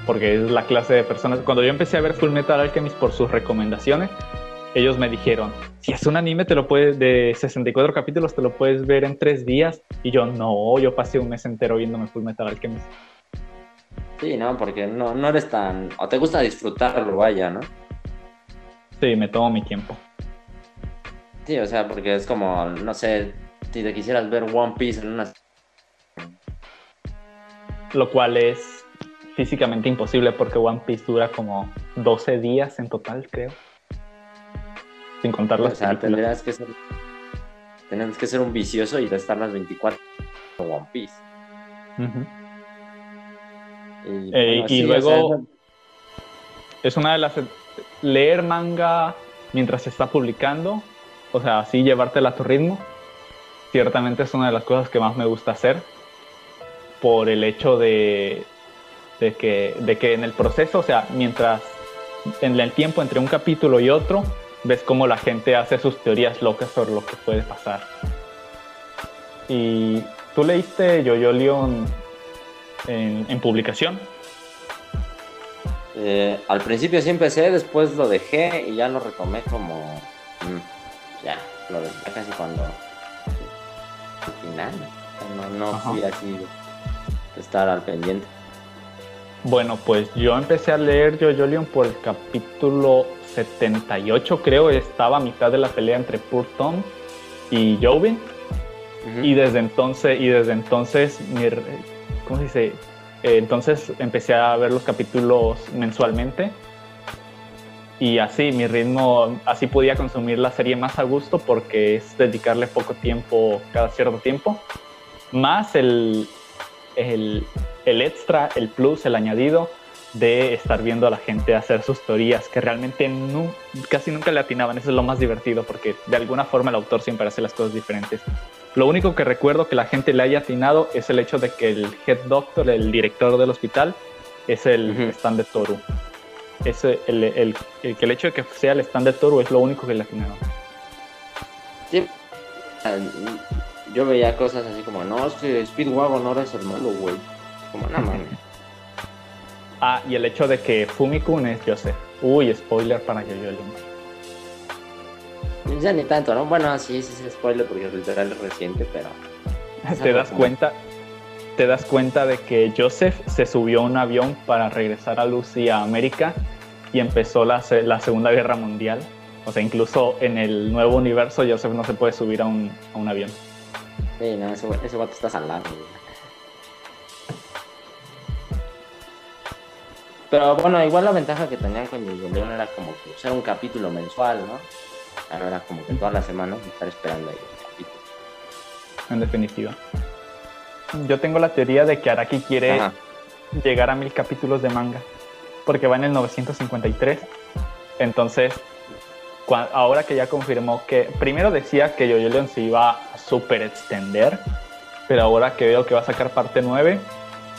porque es la clase de personas. Cuando yo empecé a ver Full Metal Alchemist por sus recomendaciones, ellos me dijeron, si es un anime te lo puedes, de 64 capítulos, te lo puedes ver en tres días. Y yo, no, yo pasé un mes entero viéndome Full Metal Alchemist. Sí, no, porque no, no eres tan... o te gusta disfrutarlo, vaya, ¿no? Sí, me tomo mi tiempo. Sí, o sea, porque es como, no sé, si te quisieras ver One Piece en una... Lo cual es físicamente imposible porque One Piece dura como 12 días en total, creo. Sin contar las O sea, tendrías que ser... Tendrías que ser un vicioso y estar las 24 en One Piece. Y, luego es una de las... Leer manga mientras se está publicando, o sea, así llevártela a tu ritmo, ciertamente es una de las cosas que más me gusta hacer por el hecho de, de, que, de que en el proceso, o sea, mientras en el tiempo entre un capítulo y otro, ves cómo la gente hace sus teorías locas sobre lo que puede pasar. Y tú leíste Yo-Yo Leon en, publicación. Eh, al principio sí empecé, después lo dejé y ya lo retomé como... Mm, ya, lo dejé casi cuando final. No, no fui así de estar al pendiente. Bueno, pues yo empecé a leer Jojo por el capítulo 78, creo. Estaba a mitad de la pelea entre Purton y Jovin. Y desde entonces, y desde entonces, ¿cómo se dice? Eh, entonces empecé a ver los capítulos mensualmente y así mi ritmo, así podía consumir la serie más a gusto porque es dedicarle poco tiempo cada cierto tiempo, más el, el, el extra, el plus, el añadido de estar viendo a la gente hacer sus teorías que realmente casi nunca le atinaban. Eso es lo más divertido porque de alguna forma el autor siempre hace las cosas diferentes. Lo único que recuerdo que la gente le haya atinado es el hecho de que el head doctor, el director del hospital, es el stand de Toru es el, el, el, el, hecho de que sea el stand de Toro es lo único que le atinaron. Sí. Yo veía cosas así como, no, es que Speedwagon ahora es el malo, güey. Como, no mames. ah, y el hecho de que Fumikun es Joseph. Uy, spoiler para Yo-Yo Ya ni tanto, ¿no? Bueno, sí, sí es spoiler porque literal es reciente, pero... ¿Te das cuenta? te das cuenta de que Joseph se subió a un avión para regresar a Lucy a América y empezó la, la, Segunda Guerra Mundial. O sea, incluso en el nuevo universo Joseph no se puede subir a un, a un avión. Sí, no, ese, ese vato está salado. Pero bueno, igual la ventaja que tenían con León era como que era un capítulo mensual, ¿no? Ahora era como que todas las semanas estar esperando ahí. En definitiva. Yo tengo la teoría de que Araki quiere llegar a mil capítulos de manga, porque va en el 953. Entonces, ahora que ya confirmó que, primero decía que Yoyo Leon se iba a super extender, pero ahora que veo que va a sacar parte 9,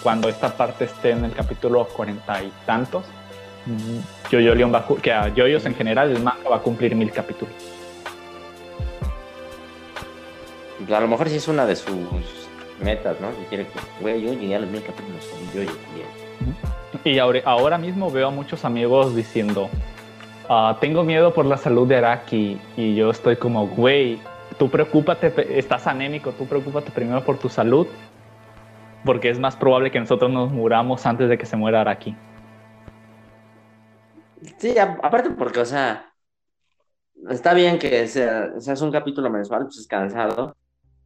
cuando esta parte esté en el capítulo cuarenta y tantos, Yoyo Leon va a, que a Yoyos en general el manga va a cumplir mil capítulos. A lo mejor sí es una de sus metas, ¿no? Y quiere que, güey, yo llegué a los mil capítulos yo también. Y ahora, ahora mismo veo a muchos amigos diciendo, ah, tengo miedo por la salud de Araki. Y yo estoy como, güey, tú preocúpate, estás anémico, tú preocúpate primero por tu salud, porque es más probable que nosotros nos muramos antes de que se muera Araki. Sí, aparte porque, o sea, está bien que sea, seas un capítulo mensual, pues es cansado,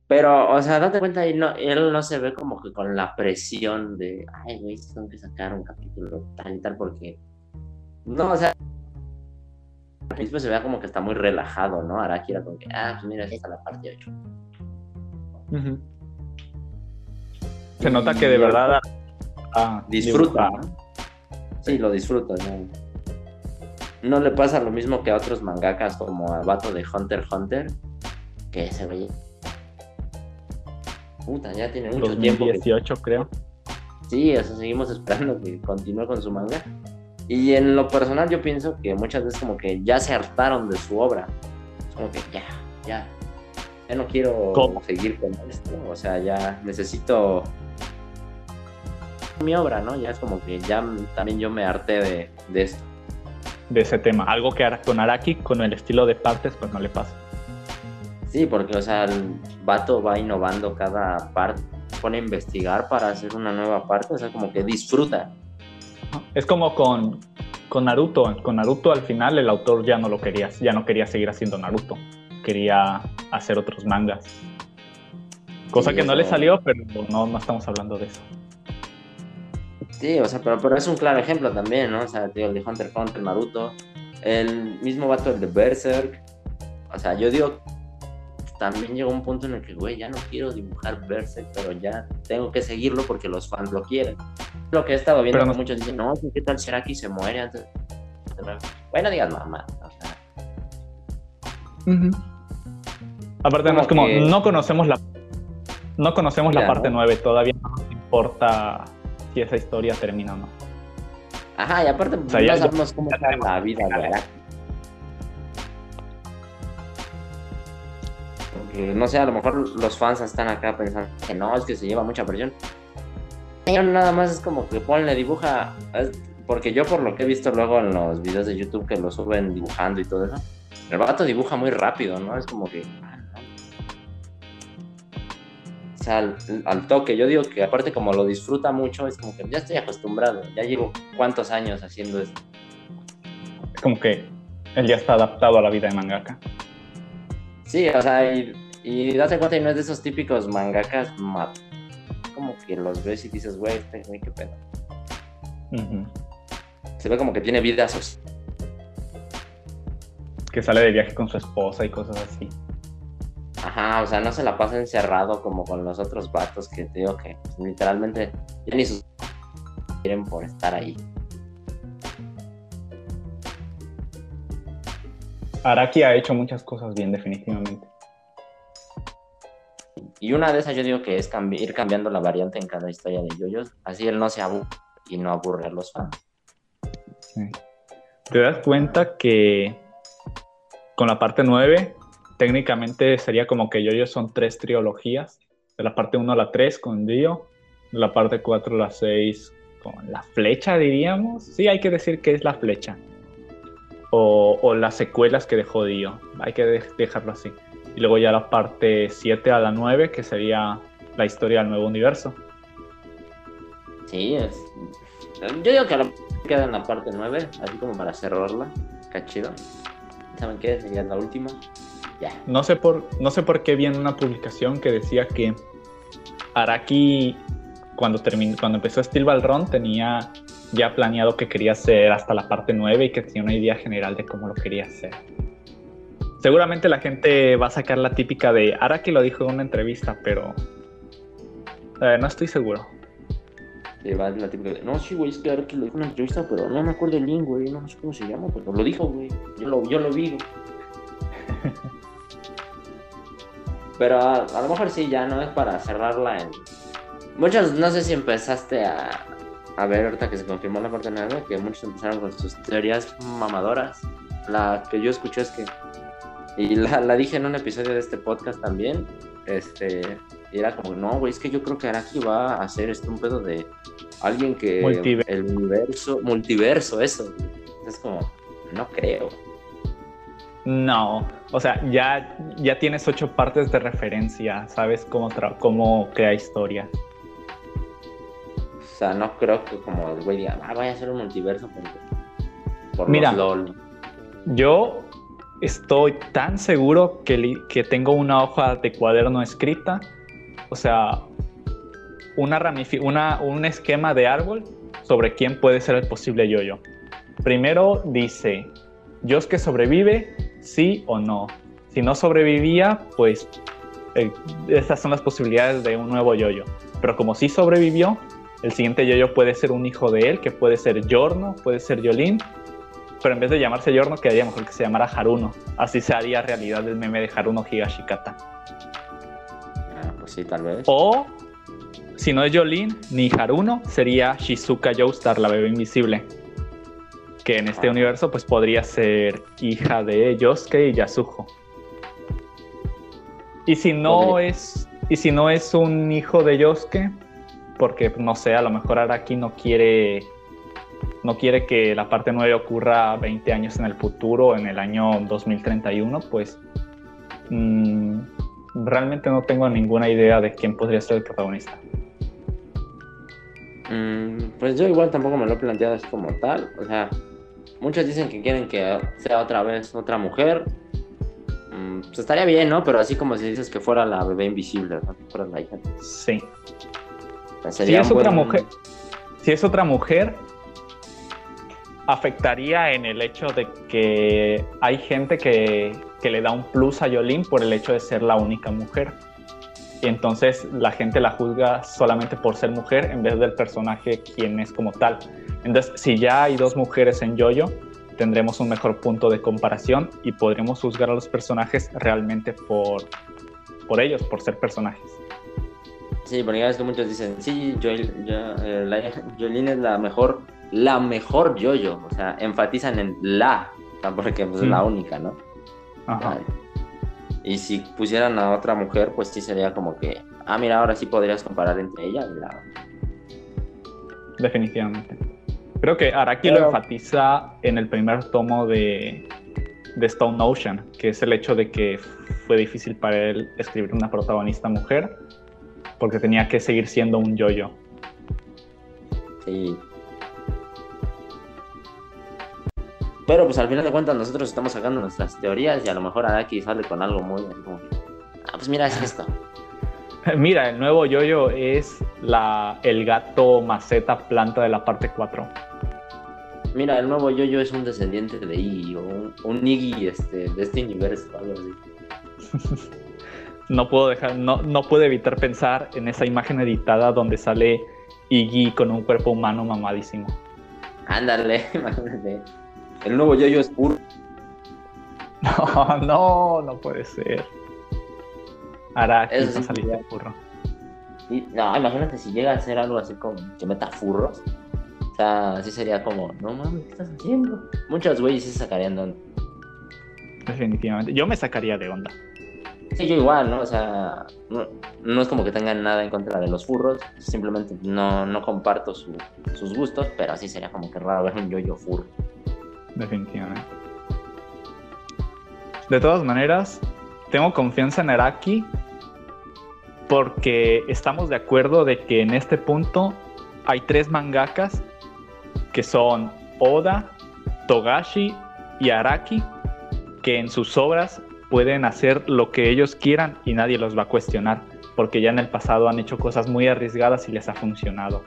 pero, o sea, date cuenta, él no, él no se ve como que con la presión de, ay, güey, tengo que sacar un capítulo tal y tal, porque. No, o sea, al principio se vea como que está muy relajado, ¿no? Araki era como que, ah, pues mira, esta es la parte 8. Se nota que de verdad ah, disfruta. Sí, lo disfruta. ¿no? No le pasa lo mismo que a otros mangakas como al vato de Hunter Hunter, que se ve. Puta, ya tiene mucho 2018, tiempo. creo. Sí, eso seguimos [LAUGHS] esperando que continúe con su manga. Y en lo personal yo pienso que muchas veces como que ya se hartaron de su obra. Como que ya, ya. Ya no quiero seguir con esto. O sea, ya necesito mi obra, ¿no? Ya es como que ya también yo me harté de, de esto. De ese tema. Algo que con Araki, con el estilo de partes, pues no le pasa. Sí, porque, o sea, el vato va innovando cada parte, pone a investigar para hacer una nueva parte, o sea, como que disfruta. Es como con, con Naruto. Con Naruto al final el autor ya no lo quería, ya no quería seguir haciendo Naruto. Quería hacer otros mangas. Cosa que no le salió, pero no, no estamos hablando de eso. Sí, o sea, pero, pero es un claro ejemplo también, ¿no? O sea, tío, el de Hunter x Hunter, Naruto, el mismo vato, el de Berserk. O sea, yo digo, también llegó un punto en el que, güey, ya no quiero dibujar Berserk, pero ya tengo que seguirlo porque los fans lo quieren. Lo que he estado viendo, no... muchos dicen, no, ¿qué tal Sheraki se muere antes? Bueno, digas mamá. O sea. Aparte, no es como, no conocemos la, no conocemos la parte 9, todavía no nos importa si esa historia termina o no. Ajá, y aparte, o sea, ya, sabemos cómo está la vida de Araki. Porque, no sé, a lo mejor los fans están acá pensando que no, es que se lleva mucha presión. Pero nada más es como que ponle, dibuja. Porque yo, por lo que he visto luego en los videos de YouTube que lo suben dibujando y todo eso, el vato dibuja muy rápido, ¿no? Es como que al, toque. Yo digo que aparte como lo disfruta mucho, es como que ya estoy acostumbrado, ya llevo cuántos años haciendo esto. Es como que él ya está adaptado a la vida de mangaka. Sí, o sea, y, y date cuenta y no es de esos típicos mangakas como que los ves y dices, güey, este güey, qué pedo. Se ve como que tiene vida social. Que sale de viaje con su esposa y cosas así. Ajá, o sea, no se la pasa encerrado como con los otros vatos que te digo que pues, literalmente ni sus quieren por estar ahí. Araki ha hecho muchas cosas bien, definitivamente. Y una de esas yo digo que es ir cambiando la variante en cada historia de yoyos, así él no se aburre y no aburre a los fans. ¿Te das cuenta que con la parte 9 técnicamente sería como que yo son tres trilogías, de la parte 1 a la 3 con Dio, de la parte 4 a la 6 con la flecha, diríamos. Sí, hay que decir que es la flecha. O, las secuelas que dejó Dio, hay que dejarlo así. Y luego ya la parte 7 a la 9, que sería la historia del nuevo universo. Sí, es... yo digo que ahora queda en la parte 9, así como para cerrarla. Qué chido. ¿Saben qué? Sería la última. No sé por, no sé por qué vi en una publicación que decía que Araki cuando terminó, cuando empezó Steel Ball Run tenía ya planeado que quería hacer hasta la parte 9 y que tenía una idea general de cómo lo quería hacer. Seguramente la gente va a sacar la típica de Araki lo dijo en una entrevista, pero eh, no estoy seguro. la típica de, no, sí, güey, es que Araki lo dijo en una entrevista, pero no me acuerdo el link, güey, no sé cómo se llama, pero lo dijo, güey. Yo lo, yo lo vi. [LAUGHS] Pero a, lo mejor sí, ya no es para cerrarla en... Muchos, no sé si empezaste a, a ver ahorita que se confirmó la parte 9, que muchos empezaron con sus teorías mamadoras. La que yo escuché es que... Y la, la dije en un episodio de este podcast también. Este, y era como, no, güey, es que yo creo que Araki va a hacer este un pedo de alguien que el universo, multiverso, eso. Es como, no creo. No, o sea, ya, ya tienes ocho partes de referencia, sabes cómo, cómo crea historia. O sea, no creo que como el güey diga, ah, vaya a ser un multiverso por, Mira, Yo estoy tan seguro que, que tengo una hoja de cuaderno escrita, o sea, una, una un esquema de árbol sobre quién puede ser el posible yo-yo. Primero dice Yosuke sobrevive, sí o no. Si no sobrevivía, pues eh, estas son las posibilidades de un nuevo yoyo. Pero como sí sobrevivió, el siguiente yoyo puede ser un hijo de él, que puede ser Yorno, puede ser Yolin, pero en vez de llamarse Yorno, quedaría mejor que se llamara Haruno. Así se haría realidad el meme de Haruno Higashikata. Ah, pues sí, tal vez. O, si no es Yolin ni Haruno, sería Shizuka Joestar, la bebé invisible. Que en este universo, pues podría ser hija de Yosuke y Yasuho. Y si no Podría. es. Y si no es un hijo de Yosuke, porque no sé, a lo mejor Araki no quiere. No quiere que la parte 9 ocurra 20 años en el futuro, en el año 2031, pues mm, realmente no tengo ninguna idea de quién podría ser el protagonista. Mm, pues yo igual tampoco me lo he planteado así como tal. O sea, muchos dicen que quieren que sea otra vez otra mujer. Mm, pues estaría bien, ¿no? Pero así como si dices que fuera la bebé invisible, ¿no? Que fuera la hija. Sí. Pues Si es otra mujer, si es otra mujer, afectaría en el hecho de que hay gente que, que le da un plus a Yolín por el hecho de ser la única mujer. Y entonces la gente la juzga solamente por ser mujer en vez del personaje quien es como tal. Entonces, si ya hay dos mujeres en Yoyo, tendremos un mejor punto de comparación y podremos juzgar a los personajes realmente por, por ellos, por ser personajes. Sí, porque ya ves que muchos dicen, sí, Joel, yo- eh, la- Jolene es la mejor, la mejor yo-yo. O sea, enfatizan en la, porque pues, es la Mm. única, ¿no? Ajá. Y si pusieran a otra mujer, pues sí sería como que, ah, mira, ahora sí podrías comparar entre ella y la... Definitivamente. Creo que Araki lo enfatiza en el primer tomo de, de Stone Ocean, que es el hecho de que fue difícil para él escribir una protagonista mujer, porque tenía que seguir siendo un yo-yo. Sí. Pero pues al final de cuentas nosotros estamos sacando nuestras teorías y a lo mejor Araki sale con algo muy... así como que, ah, pues mira, es [LAUGHS] esto. [LAUGHS] Mira, el nuevo yo-yo es la, el gato maceta planta de la parte 4. Mira, el nuevo yo-yo es un descendiente de Iggy o un, un Iggy este, de este universo, algo así. [LAUGHS] No puedo dejar, no, no puedo evitar pensar en esa imagen editada donde sale Iggy con un cuerpo humano mamadísimo. Ándale, [LAUGHS] imagínate. El nuevo yo-yo es puro. [LAUGHS] No, no, no puede ser. Araki Eso no sí saliste. Y, no, imagínate si llega a ser algo así como que meta furros. Sea, así sería como, no mames, ¿qué estás haciendo? Muchos güeyes sí se sacarían de onda. Definitivamente. Yo me sacaría de onda. Sí, yo igual, ¿no? O sea, no, no es como que tengan nada en contra de los furros, simplemente no, no comparto su- sus gustos, pero sí sería como que raro ver un yo-yo furro. Definitivamente. De todas maneras, tengo confianza en Araki porque estamos de acuerdo de que en este punto hay tres mangakas que son Oda, Togashi y Araki que en sus obras pueden hacer lo que ellos quieran y nadie los va a cuestionar porque ya en el pasado han hecho cosas muy arriesgadas y les ha funcionado.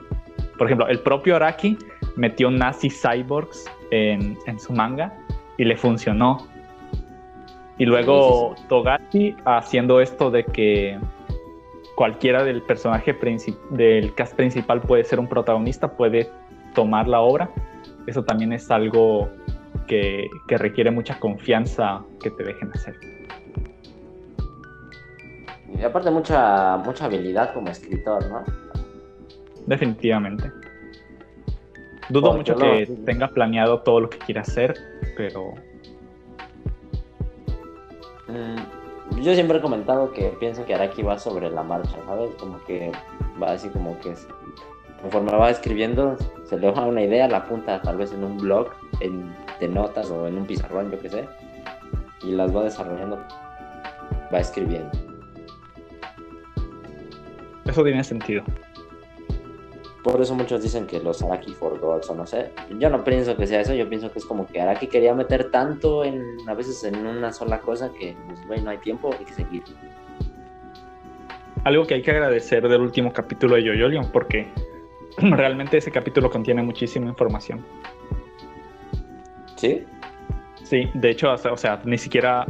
Por ejemplo, el propio Araki metió nazi cyborgs en, en su manga y le funcionó. Y luego Togashi haciendo esto de que cualquiera del personaje del cast principal puede ser un protagonista, puede tomar la obra. Eso también es algo que, que requiere mucha confianza que te dejen hacer. Y aparte mucha, mucha habilidad como escritor, ¿no? Definitivamente. Dudo Porque mucho no, que sí. tenga planeado todo lo que quiera hacer, pero Mm, yo siempre he comentado que pienso que Araki va sobre la marcha, ¿sabes? Como que va así como que es- conforme va escribiendo, se le va una idea, la apunta tal vez en un blog, en, de notas o en un pizarrón, yo qué sé, y las va desarrollando, va escribiendo. eso tiene sentido. Por eso muchos dicen que los Araki for Gods o no sé. Yo no pienso que sea eso, yo pienso que es como que Araki quería meter tanto en a veces en una sola cosa que pues güey, no hay tiempo, hay que seguir. Algo que hay que agradecer del último capítulo de Yoyolion, porque [CLEARS THROAT] realmente ese capítulo contiene muchísima información. ¿Sí? Sí, de hecho, o sea, ni siquiera.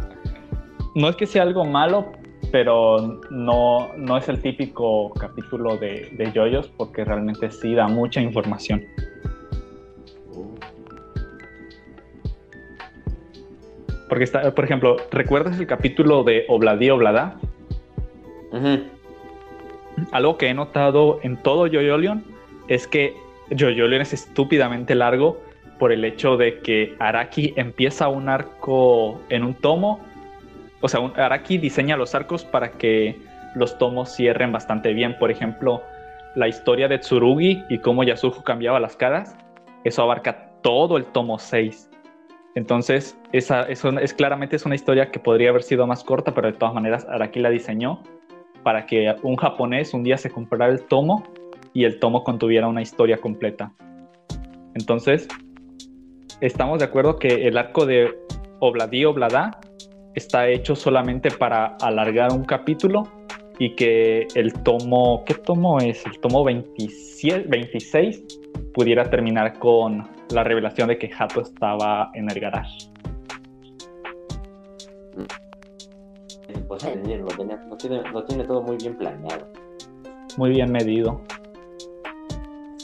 No es que sea algo malo, pero no, no es el típico capítulo de, de Yoyos porque realmente sí da mucha información. Porque está, por ejemplo, ¿recuerdas el capítulo de Obladí Oblada? Algo que he notado en todo Yoyolion es que Yoyolion es estúpidamente largo por el hecho de que Araki empieza un arco en un tomo. O sea, Araki diseña los arcos para que los tomos cierren bastante bien. Por ejemplo, la historia de Tsurugi y cómo Yasuho cambiaba las caras. Eso abarca todo el tomo 6. Entonces, esa, eso es claramente es una historia que podría haber sido más corta, pero de todas maneras Araki la diseñó para que un japonés un día se comprara el tomo y el tomo contuviera una historia completa. Entonces, estamos de acuerdo que el arco de Obladí Oblada está hecho solamente para alargar un capítulo y que el tomo, ¿qué tomo es? El tomo 27, 26 pudiera terminar con la revelación de que Hato estaba en el garage. Pues lo, tiene, todo muy bien planeado. Muy bien medido.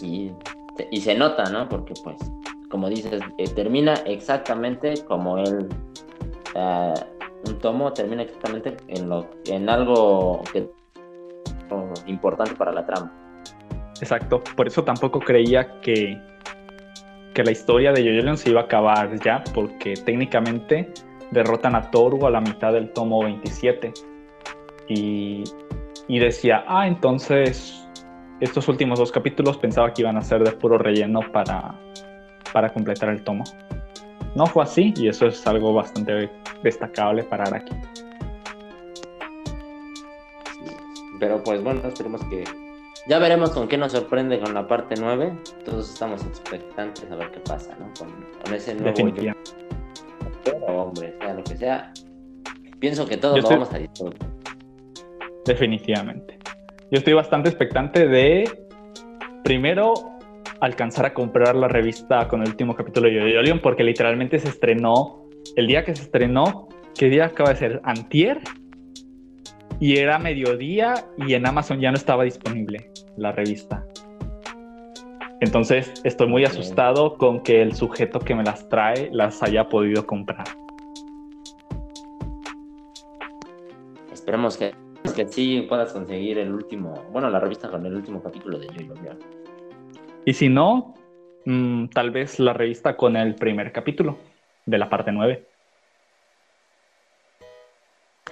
Y se nota, ¿no? Porque pues, como dices, eh, termina exactamente como él... Eh, un tomo termina exactamente en, lo, en algo importante para la trama. Exacto, por eso tampoco creía que que la historia de Yoyolion se iba a acabar ya, porque técnicamente derrotan a Toru a la mitad del tomo 27. Y, y decía, ah, entonces estos últimos dos capítulos pensaba que iban a ser de puro relleno para, para completar el tomo. No fue así y eso es algo bastante destacable para Araki. Pero pues bueno, esperemos que ya veremos con qué nos sorprende con la parte 9. Todos estamos expectantes a ver qué pasa, ¿no? Con, ese nuevo. Definitivamente. Pero, hombre, sea lo que sea, pienso que todos lo vamos a disfrutar. Definitivamente. Yo estoy bastante expectante de, primero, alcanzar a comprar la revista con el último capítulo de Yolion, porque literalmente se estrenó, el día que se estrenó, ¿qué día acaba de ser? Antier, y era mediodía y en Amazon ya no estaba disponible la revista. Entonces estoy muy asustado con que el sujeto que me las trae las haya podido comprar. Esperemos que, que sí puedas conseguir el último, bueno, la revista con el último capítulo de Yo Y si no, mm, tal vez la revista con el primer capítulo de la parte 9.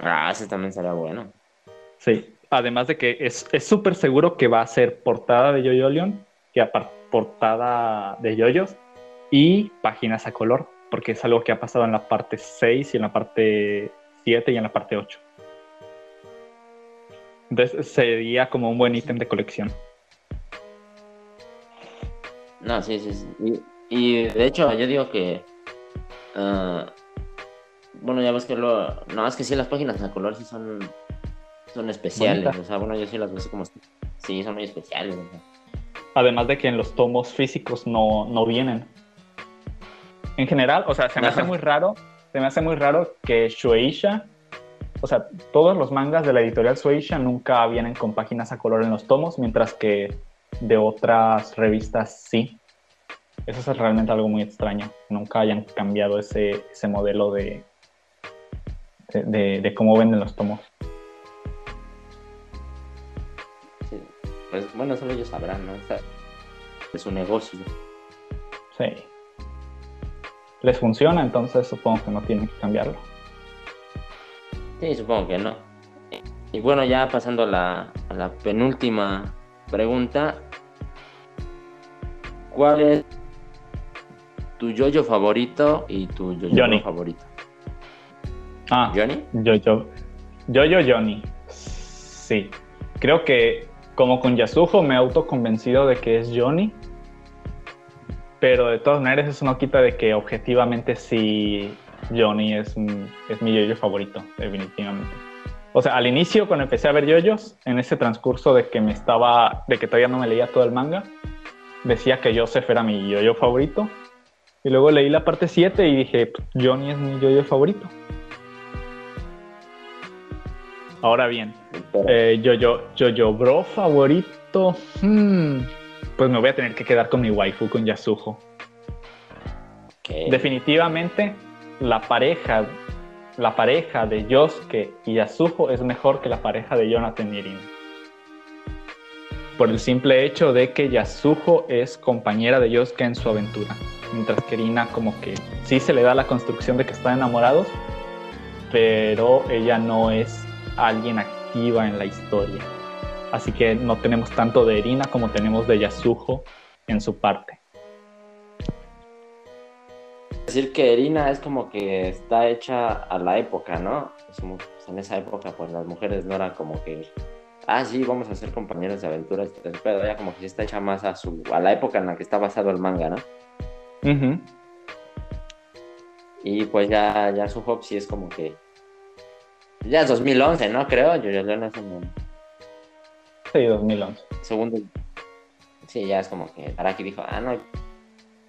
Ah, ese también será bueno. Sí, además de que es súper seguro que va a ser portada de Yoyolion, que portada de Yoyos y páginas a color, porque es algo que ha pasado en la parte 6 y en la parte 7 y en la parte 8. Entonces sería como un buen ítem de colección. No, sí, sí, sí. Y, de hecho, yo digo que. Ah, bueno, ya ves que lo. No, es que sí, las páginas a color sí son son especiales. O sea, bueno, yo sí las veo como. Sí, son muy especiales. Además de que en los tomos físicos no, no vienen. En general, o sea, se me hace muy raro. Se me hace muy raro que Shueisha. O sea, todos los mangas de la editorial Shueisha nunca vienen con páginas a color en los tomos, mientras que de otras revistas sí. Eso es realmente algo muy extraño. Nunca hayan cambiado ese, ese modelo de, de, de cómo venden los tomos. pues bueno, solo ellos sabrán, ¿no? Es su negocio. Sí. Les funciona, entonces supongo que no tienen que cambiarlo. Sí, supongo que no. Y bueno, ya pasando a la, penúltima pregunta. ¿Cuál es tu yoyo favorito y tu yoyo favorito? Ah, ¿Johnny? Yo-yo. Yo-yo Johnny. Sí. Creo que como con Yasuho me he autoconvencido de que es Johnny, pero de todas maneras eso no quita de que objetivamente sí Johnny es, es mi yoyo favorito, definitivamente. O sea, al inicio cuando empecé a ver yoyos, en ese transcurso de que me estaba, de que todavía no me leía todo el manga, decía que Joseph era mi yoyo favorito, Y luego leí la parte 7 y dije, Johnny es mi yo-yo favorito. Ahora bien, eh, yo-yo, yo-yo bro favorito. Hmm, pues me voy a tener que quedar con mi waifu, con Yasuho. Definitivamente, la pareja, la pareja de Yosuke y Yasuho es mejor que la pareja de Jonathan y Irina. Por el simple hecho de que Yasuho es compañera de Yosuke en su aventura. Mientras que Irina como que sí se le da la construcción de que están enamorados, pero ella no es alguien activa en la historia. Así que no tenemos tanto de Irina como tenemos de Yasuho en su parte. Decir que Irina es como que está hecha a la época, ¿no? Pues, en esa época, pues las mujeres no eran como que, ah, sí, vamos a ser compañeros de aventuras, pero ya como que está hecha más a, su, a la época en la que está basado el manga, ¿no? Y pues ya, ya su hop sí es como que. Ya es 2011, ¿no? Creo. Yo ya en Sí, 2011. Segundo. Sí, ya es como que Araki dijo, ah, no,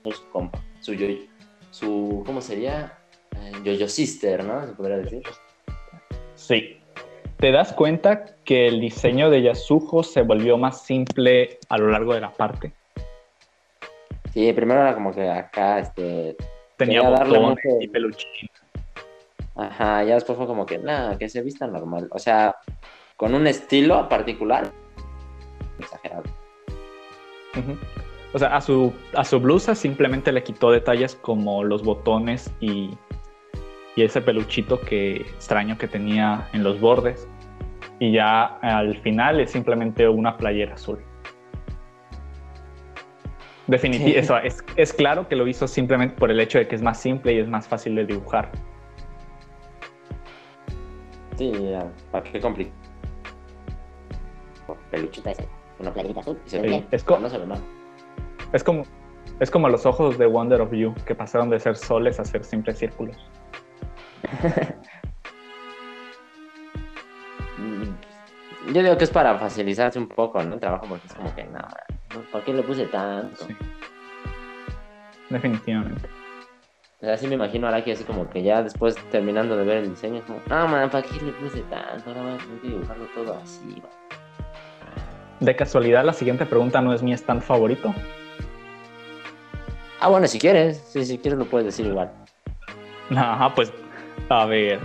su compa, su yo, su, ¿cómo sería? yo yo sister, ¿no? Se podría decir. Sí. ¿Te das cuenta que el diseño de Yasuho se volvió más simple a lo largo de la parte? Sí, primero era como que acá, este... Tenía botones y peluchín. Ajá, ya después fue como que, nada, que se vista normal. O sea, con un estilo particular, exagerado. O sea, a su, a su blusa simplemente le quitó detalles como los botones y, y ese peluchito que extraño que tenía en los bordes. Y ya al final es simplemente una playera azul. Definitivamente, eso es, es, claro que lo hizo simplemente por el hecho de que es más simple y es más fácil de dibujar. Sí, ¿para qué complicar? Peluchita ese, una playerita azul y se ve Es, como, no se ve mal. Es como es como los ojos de Wonder of You, que pasaron de ser soles a ser simples círculos. [LAUGHS] Yo digo que es para facilitarse un poco, ¿no? El trabajo, porque es como que, no, ¿por qué le puse tanto? Sí. Definitivamente. O sea, así me imagino a Araki así como que ya después terminando de ver el diseño, es como, no, man, ¿para qué le puse tanto? Ahora voy a tener que dibujarlo todo así, De casualidad, la siguiente pregunta no es mi stand favorito. Ah, bueno, si quieres, si quieres lo puedes decir igual. Ajá, pues, a ver.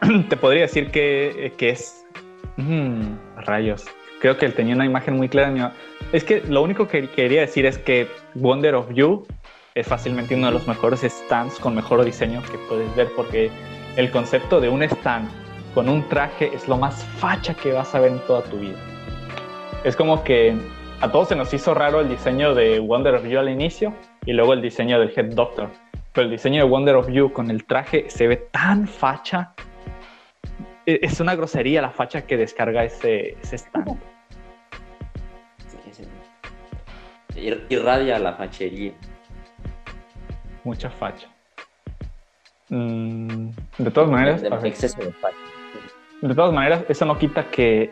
[CLEARS THROAT] Te podría decir que, que es. Mmm, rayos creo que él tenía una imagen muy clara. Es que lo único que quería decir es que Wonder of You es fácilmente uno de los mejores stands con mejor diseño que puedes ver porque el concepto de un stand con un traje es lo más facha que vas a ver en toda tu vida. Es como que a todos se nos hizo raro el diseño de Wonder of You al inicio y luego el diseño del Head Doctor. Pero el diseño de Wonder of You con el traje se ve tan facha. E-, es una grosería la facha que descarga ese, ese stand. irradia la fachería. Mucha facha. Mm, de todas maneras. de todas maneras, eso no quita que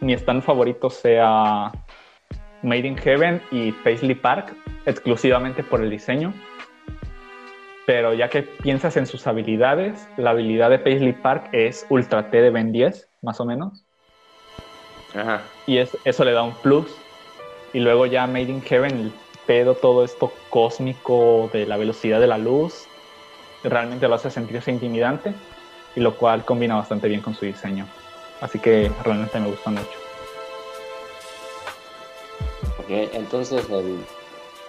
mi stand favorito sea Made in Heaven y Paisley Park, exclusivamente por el diseño. Pero ya que piensas en sus habilidades, la habilidad de Paisley Park es Ultra T de Ben 10, más o menos. Ajá. Y eso le da un plus y luego ya Made in Heaven, el pedo, todo esto cósmico de la velocidad de la luz, realmente lo hace sentirse intimidante y lo cual combina bastante bien con su diseño. Así que realmente me gusta mucho. Ok, entonces el...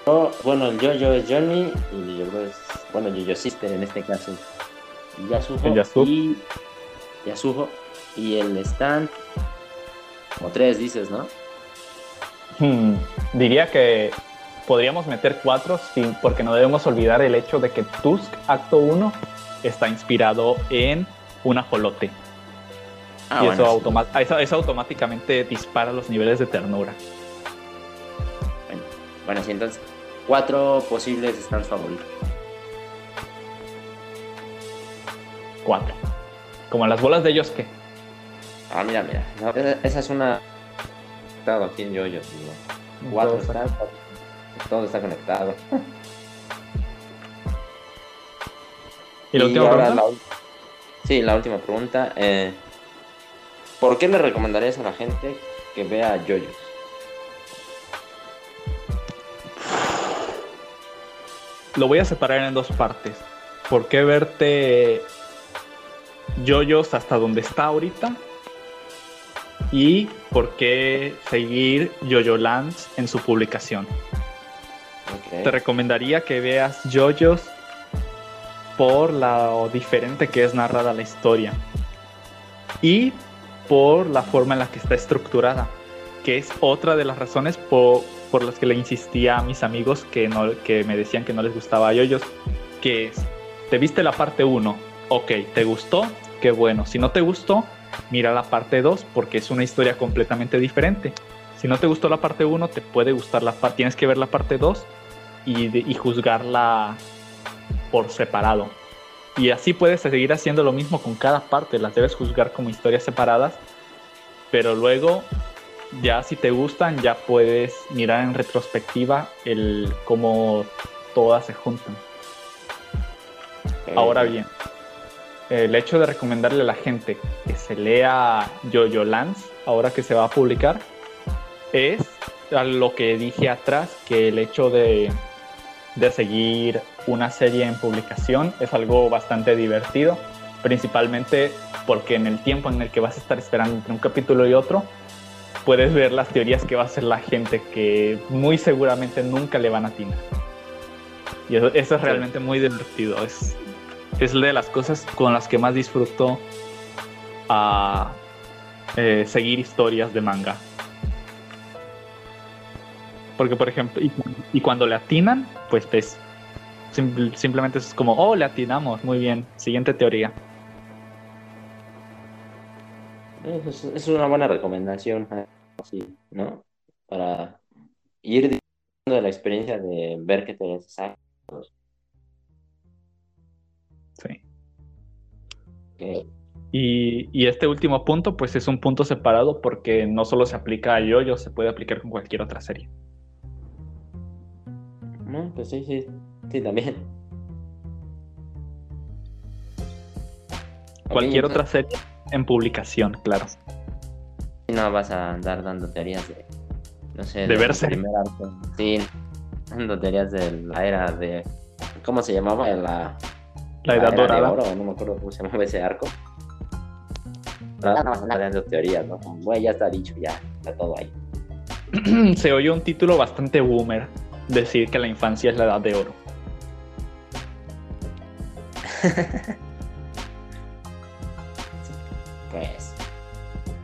bueno, el Jojo es Johnny y yo es, bueno, Jojo Sister en este caso. Yasuho el y Yasuho y el stand como tres dices, ¿no? Hmm, diría que podríamos meter cuatro, sí, porque no debemos olvidar el hecho de que Tusk Acto 1 está inspirado en un ajolote. Ah, y eso, eso, automáticamente dispara los niveles de ternura. Bueno, bueno sí, entonces, cuatro posibles stands favoritos. Cuatro. Como las bolas de ellos, ¿qué? Ah, mira, mira. esa es una conectado aquí en Yoyo. Cuatro todo está conectado. ¿Y la última ahora pregunta? la- sí, la última pregunta. eh, ¿Por qué le recomendarías a la gente que vea yoyos? Lo voy a separar en dos partes. ¿Por qué verte yoyos hasta donde está ahorita? Y por qué seguir Yoyo Lands en su publicación. Te recomendaría que veas Yoyos por lo diferente que es narrada la historia y por la forma en la que está estructurada, que es otra de las razones por, por las que le insistía a mis amigos que, no, que me decían que no les gustaba Yoyos, que es, te viste la parte 1, ok, ¿te gustó? Qué bueno, si no te gustó, mira la parte 2 porque es una historia completamente diferente. Si no te gustó la parte 1, te puede gustar la parte, tienes que ver la parte 2 y, y juzgarla por separado. Y así puedes seguir haciendo lo mismo con cada parte, las debes juzgar como historias separadas, pero luego ya si te gustan ya puedes mirar en retrospectiva el cómo todas se juntan. Ahora bien, el hecho de recomendarle a la gente que se lea Jojo Lance, ahora que se va a publicar, es a lo que dije atrás, que el hecho de, de seguir una serie en publicación es algo bastante divertido, principalmente porque en el tiempo en el que vas a estar esperando entre un capítulo y otro, puedes ver las teorías que va a hacer la gente que muy seguramente nunca le van a atinar. Y eso, eso es realmente muy divertido. Es, es de las cosas con las que más disfruto a eh, seguir historias de manga. Porque, por ejemplo, y, y cuando le atinan, pues sim- simplemente es como, oh, le atinamos, muy bien, siguiente teoría. Es, es una buena recomendación, eh, así, ¿no? Para ir disfrutando de la experiencia de ver qué te saca. Sí. Que- Y, y este último punto, pues es un punto separado porque no solo se aplica a Yoyo, se puede aplicar con cualquier otra serie. No, pues sí, sí, sí, también. Cualquier otra serie en publicación, claro. No vas a andar dando teorías de, no sé, De primer arco. Sí, dando teorías de la era de, ¿cómo se llamaba? La, La edad era de dorada. oro, no me acuerdo cómo se llamaba ese arco. No, no, no, dando teorías, ¿no? Güey, ya está dicho, ya, está todo ahí. [CLEARS THROAT] se oye un título bastante boomer decir que la infancia es la edad de oro. [LAUGHS]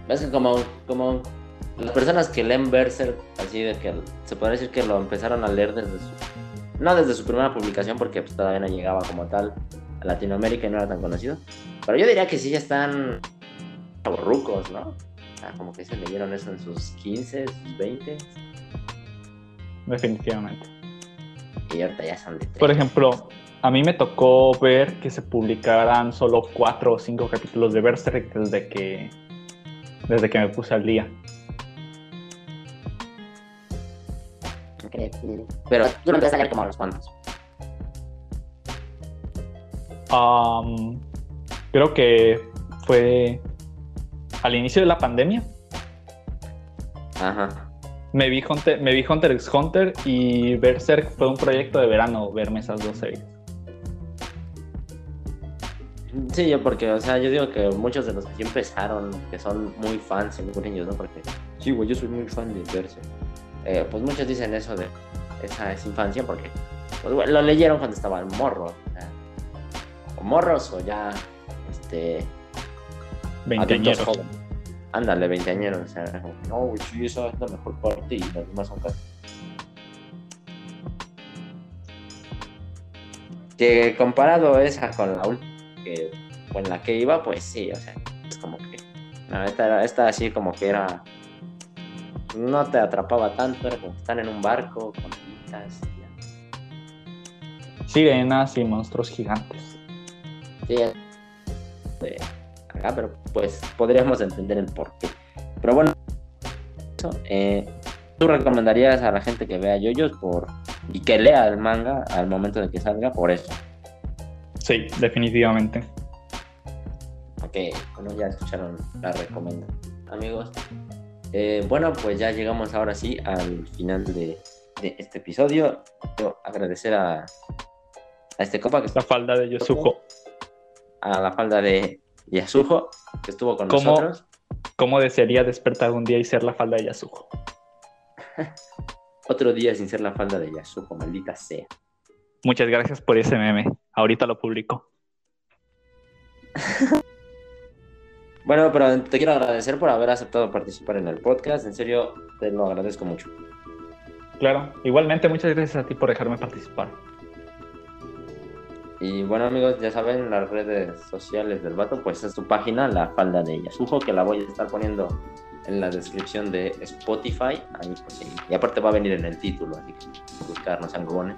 Es que como, como las personas que leen Berserk, así de que se podría decir que lo empezaron a leer desde su. No desde su primera publicación, porque pues, todavía no llegaba como tal a Latinoamérica y no era tan conocido. Pero yo diría que sí ya están rucos, ¿no? O sea, como que se leyeron eso en sus 15, sus 20. Definitivamente. Y ahorita ya son de Por 30. ejemplo, a mí me tocó ver que se publicaran solo cuatro o cinco capítulos de Berserk desde que, desde que me puse al día. Pero tú lo empezaste a leer como a los cuantos. Am, creo que fue al inicio de la pandemia. Ajá. Me vi, Hunter, me vi Hunter x Hunter y Berserk fue un proyecto de verano verme esas dos series. Sí, yo porque, o sea, yo digo que muchos de los que empezaron, que son muy fans, según ellos, ¿no? Porque, sí, güey, yo soy muy fan de Berserk. Eh, pues muchos dicen eso de esa es infancia porque, pues, güey, lo leyeron cuando estaban morros. O, o morros o ya, este, Veinteañeros. Ándale, veinteañeros. O sea, no, güey, sí, esa es la mejor parte y las demás son casi. Que comparado esa con la última que con la que iba, pues sí, o sea, es como que no, esta, era, esta así como que era no te atrapaba tanto, era como están en un barco con pitas y ya. Sirenas y monstruos gigantes. Sí, es de acá, pero pues podríamos entender el porqué. Pero bueno, eso, eh, ¿tú recomendarías a la gente que vea yoyos por y que lea el manga al momento de que salga por eso? Sí, definitivamente. Ok, bueno, ya escucharon la recomendación, amigos. Eh, bueno, pues ya llegamos ahora sí al final de, de este episodio. Quiero agradecer a, a este copa que La falda de Yosujo. a la falda de Yasujo, que estuvo con ¿Cómo? nosotros. ¿Cómo desearía despertar un día y ser la falda de Yasujo? [LAUGHS] Otro día sin ser la falda de Yasujo, maldita sea. Muchas gracias por ese meme. Ahorita lo publico. [LAUGHS] Bueno, pero te quiero agradecer por haber aceptado participar en el podcast. En serio, te lo agradezco mucho. Claro, igualmente muchas gracias a ti por dejarme participar. Y bueno, amigos, ya saben, las redes sociales del vato, pues es su página, la falda de Yasujo, que la voy a estar poniendo en la descripción de Spotify. Ahí, pues, sí. Y aparte va a venir en el título, así que buscarnos algo bueno.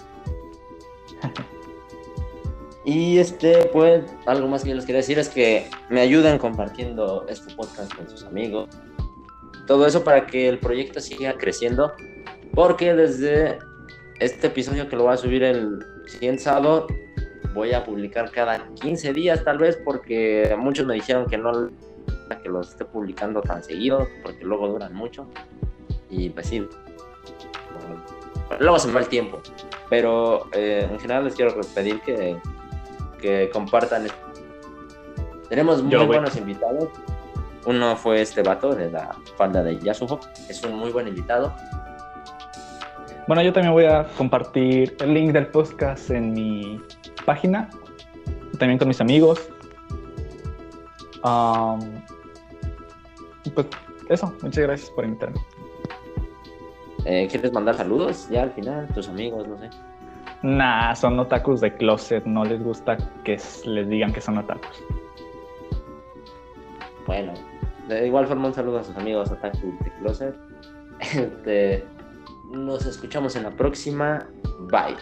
Y este, pues, algo más que yo les quería decir es que me ayuden compartiendo este podcast con sus amigos. Todo eso para que el proyecto siga creciendo. Porque desde este episodio que lo voy a subir el siguiente sábado, voy a publicar cada 15 días tal vez, porque muchos me dijeron que no que los esté publicando tan seguido, porque luego duran mucho. Y pues sí, luego se me va el tiempo. Pero eh, en general les quiero pedir que, que compartan. Tenemos muy Yo buenos invitados. Uno fue este vato de la falda de Yasuho. Es un muy buen invitado. Bueno, yo también voy a compartir el link del podcast en mi página, también con mis amigos. Am, y pues eso, muchas gracias por invitarme. Eh, ¿Quieres mandar saludos ya al final? Tus amigos, no sé. Nah, son otakus de closet, no les gusta que les digan que son otakus. Bueno, de igual forma un saludo a sus amigos Otaku de Closet. [LAUGHS] Este, nos escuchamos en la próxima. Bye.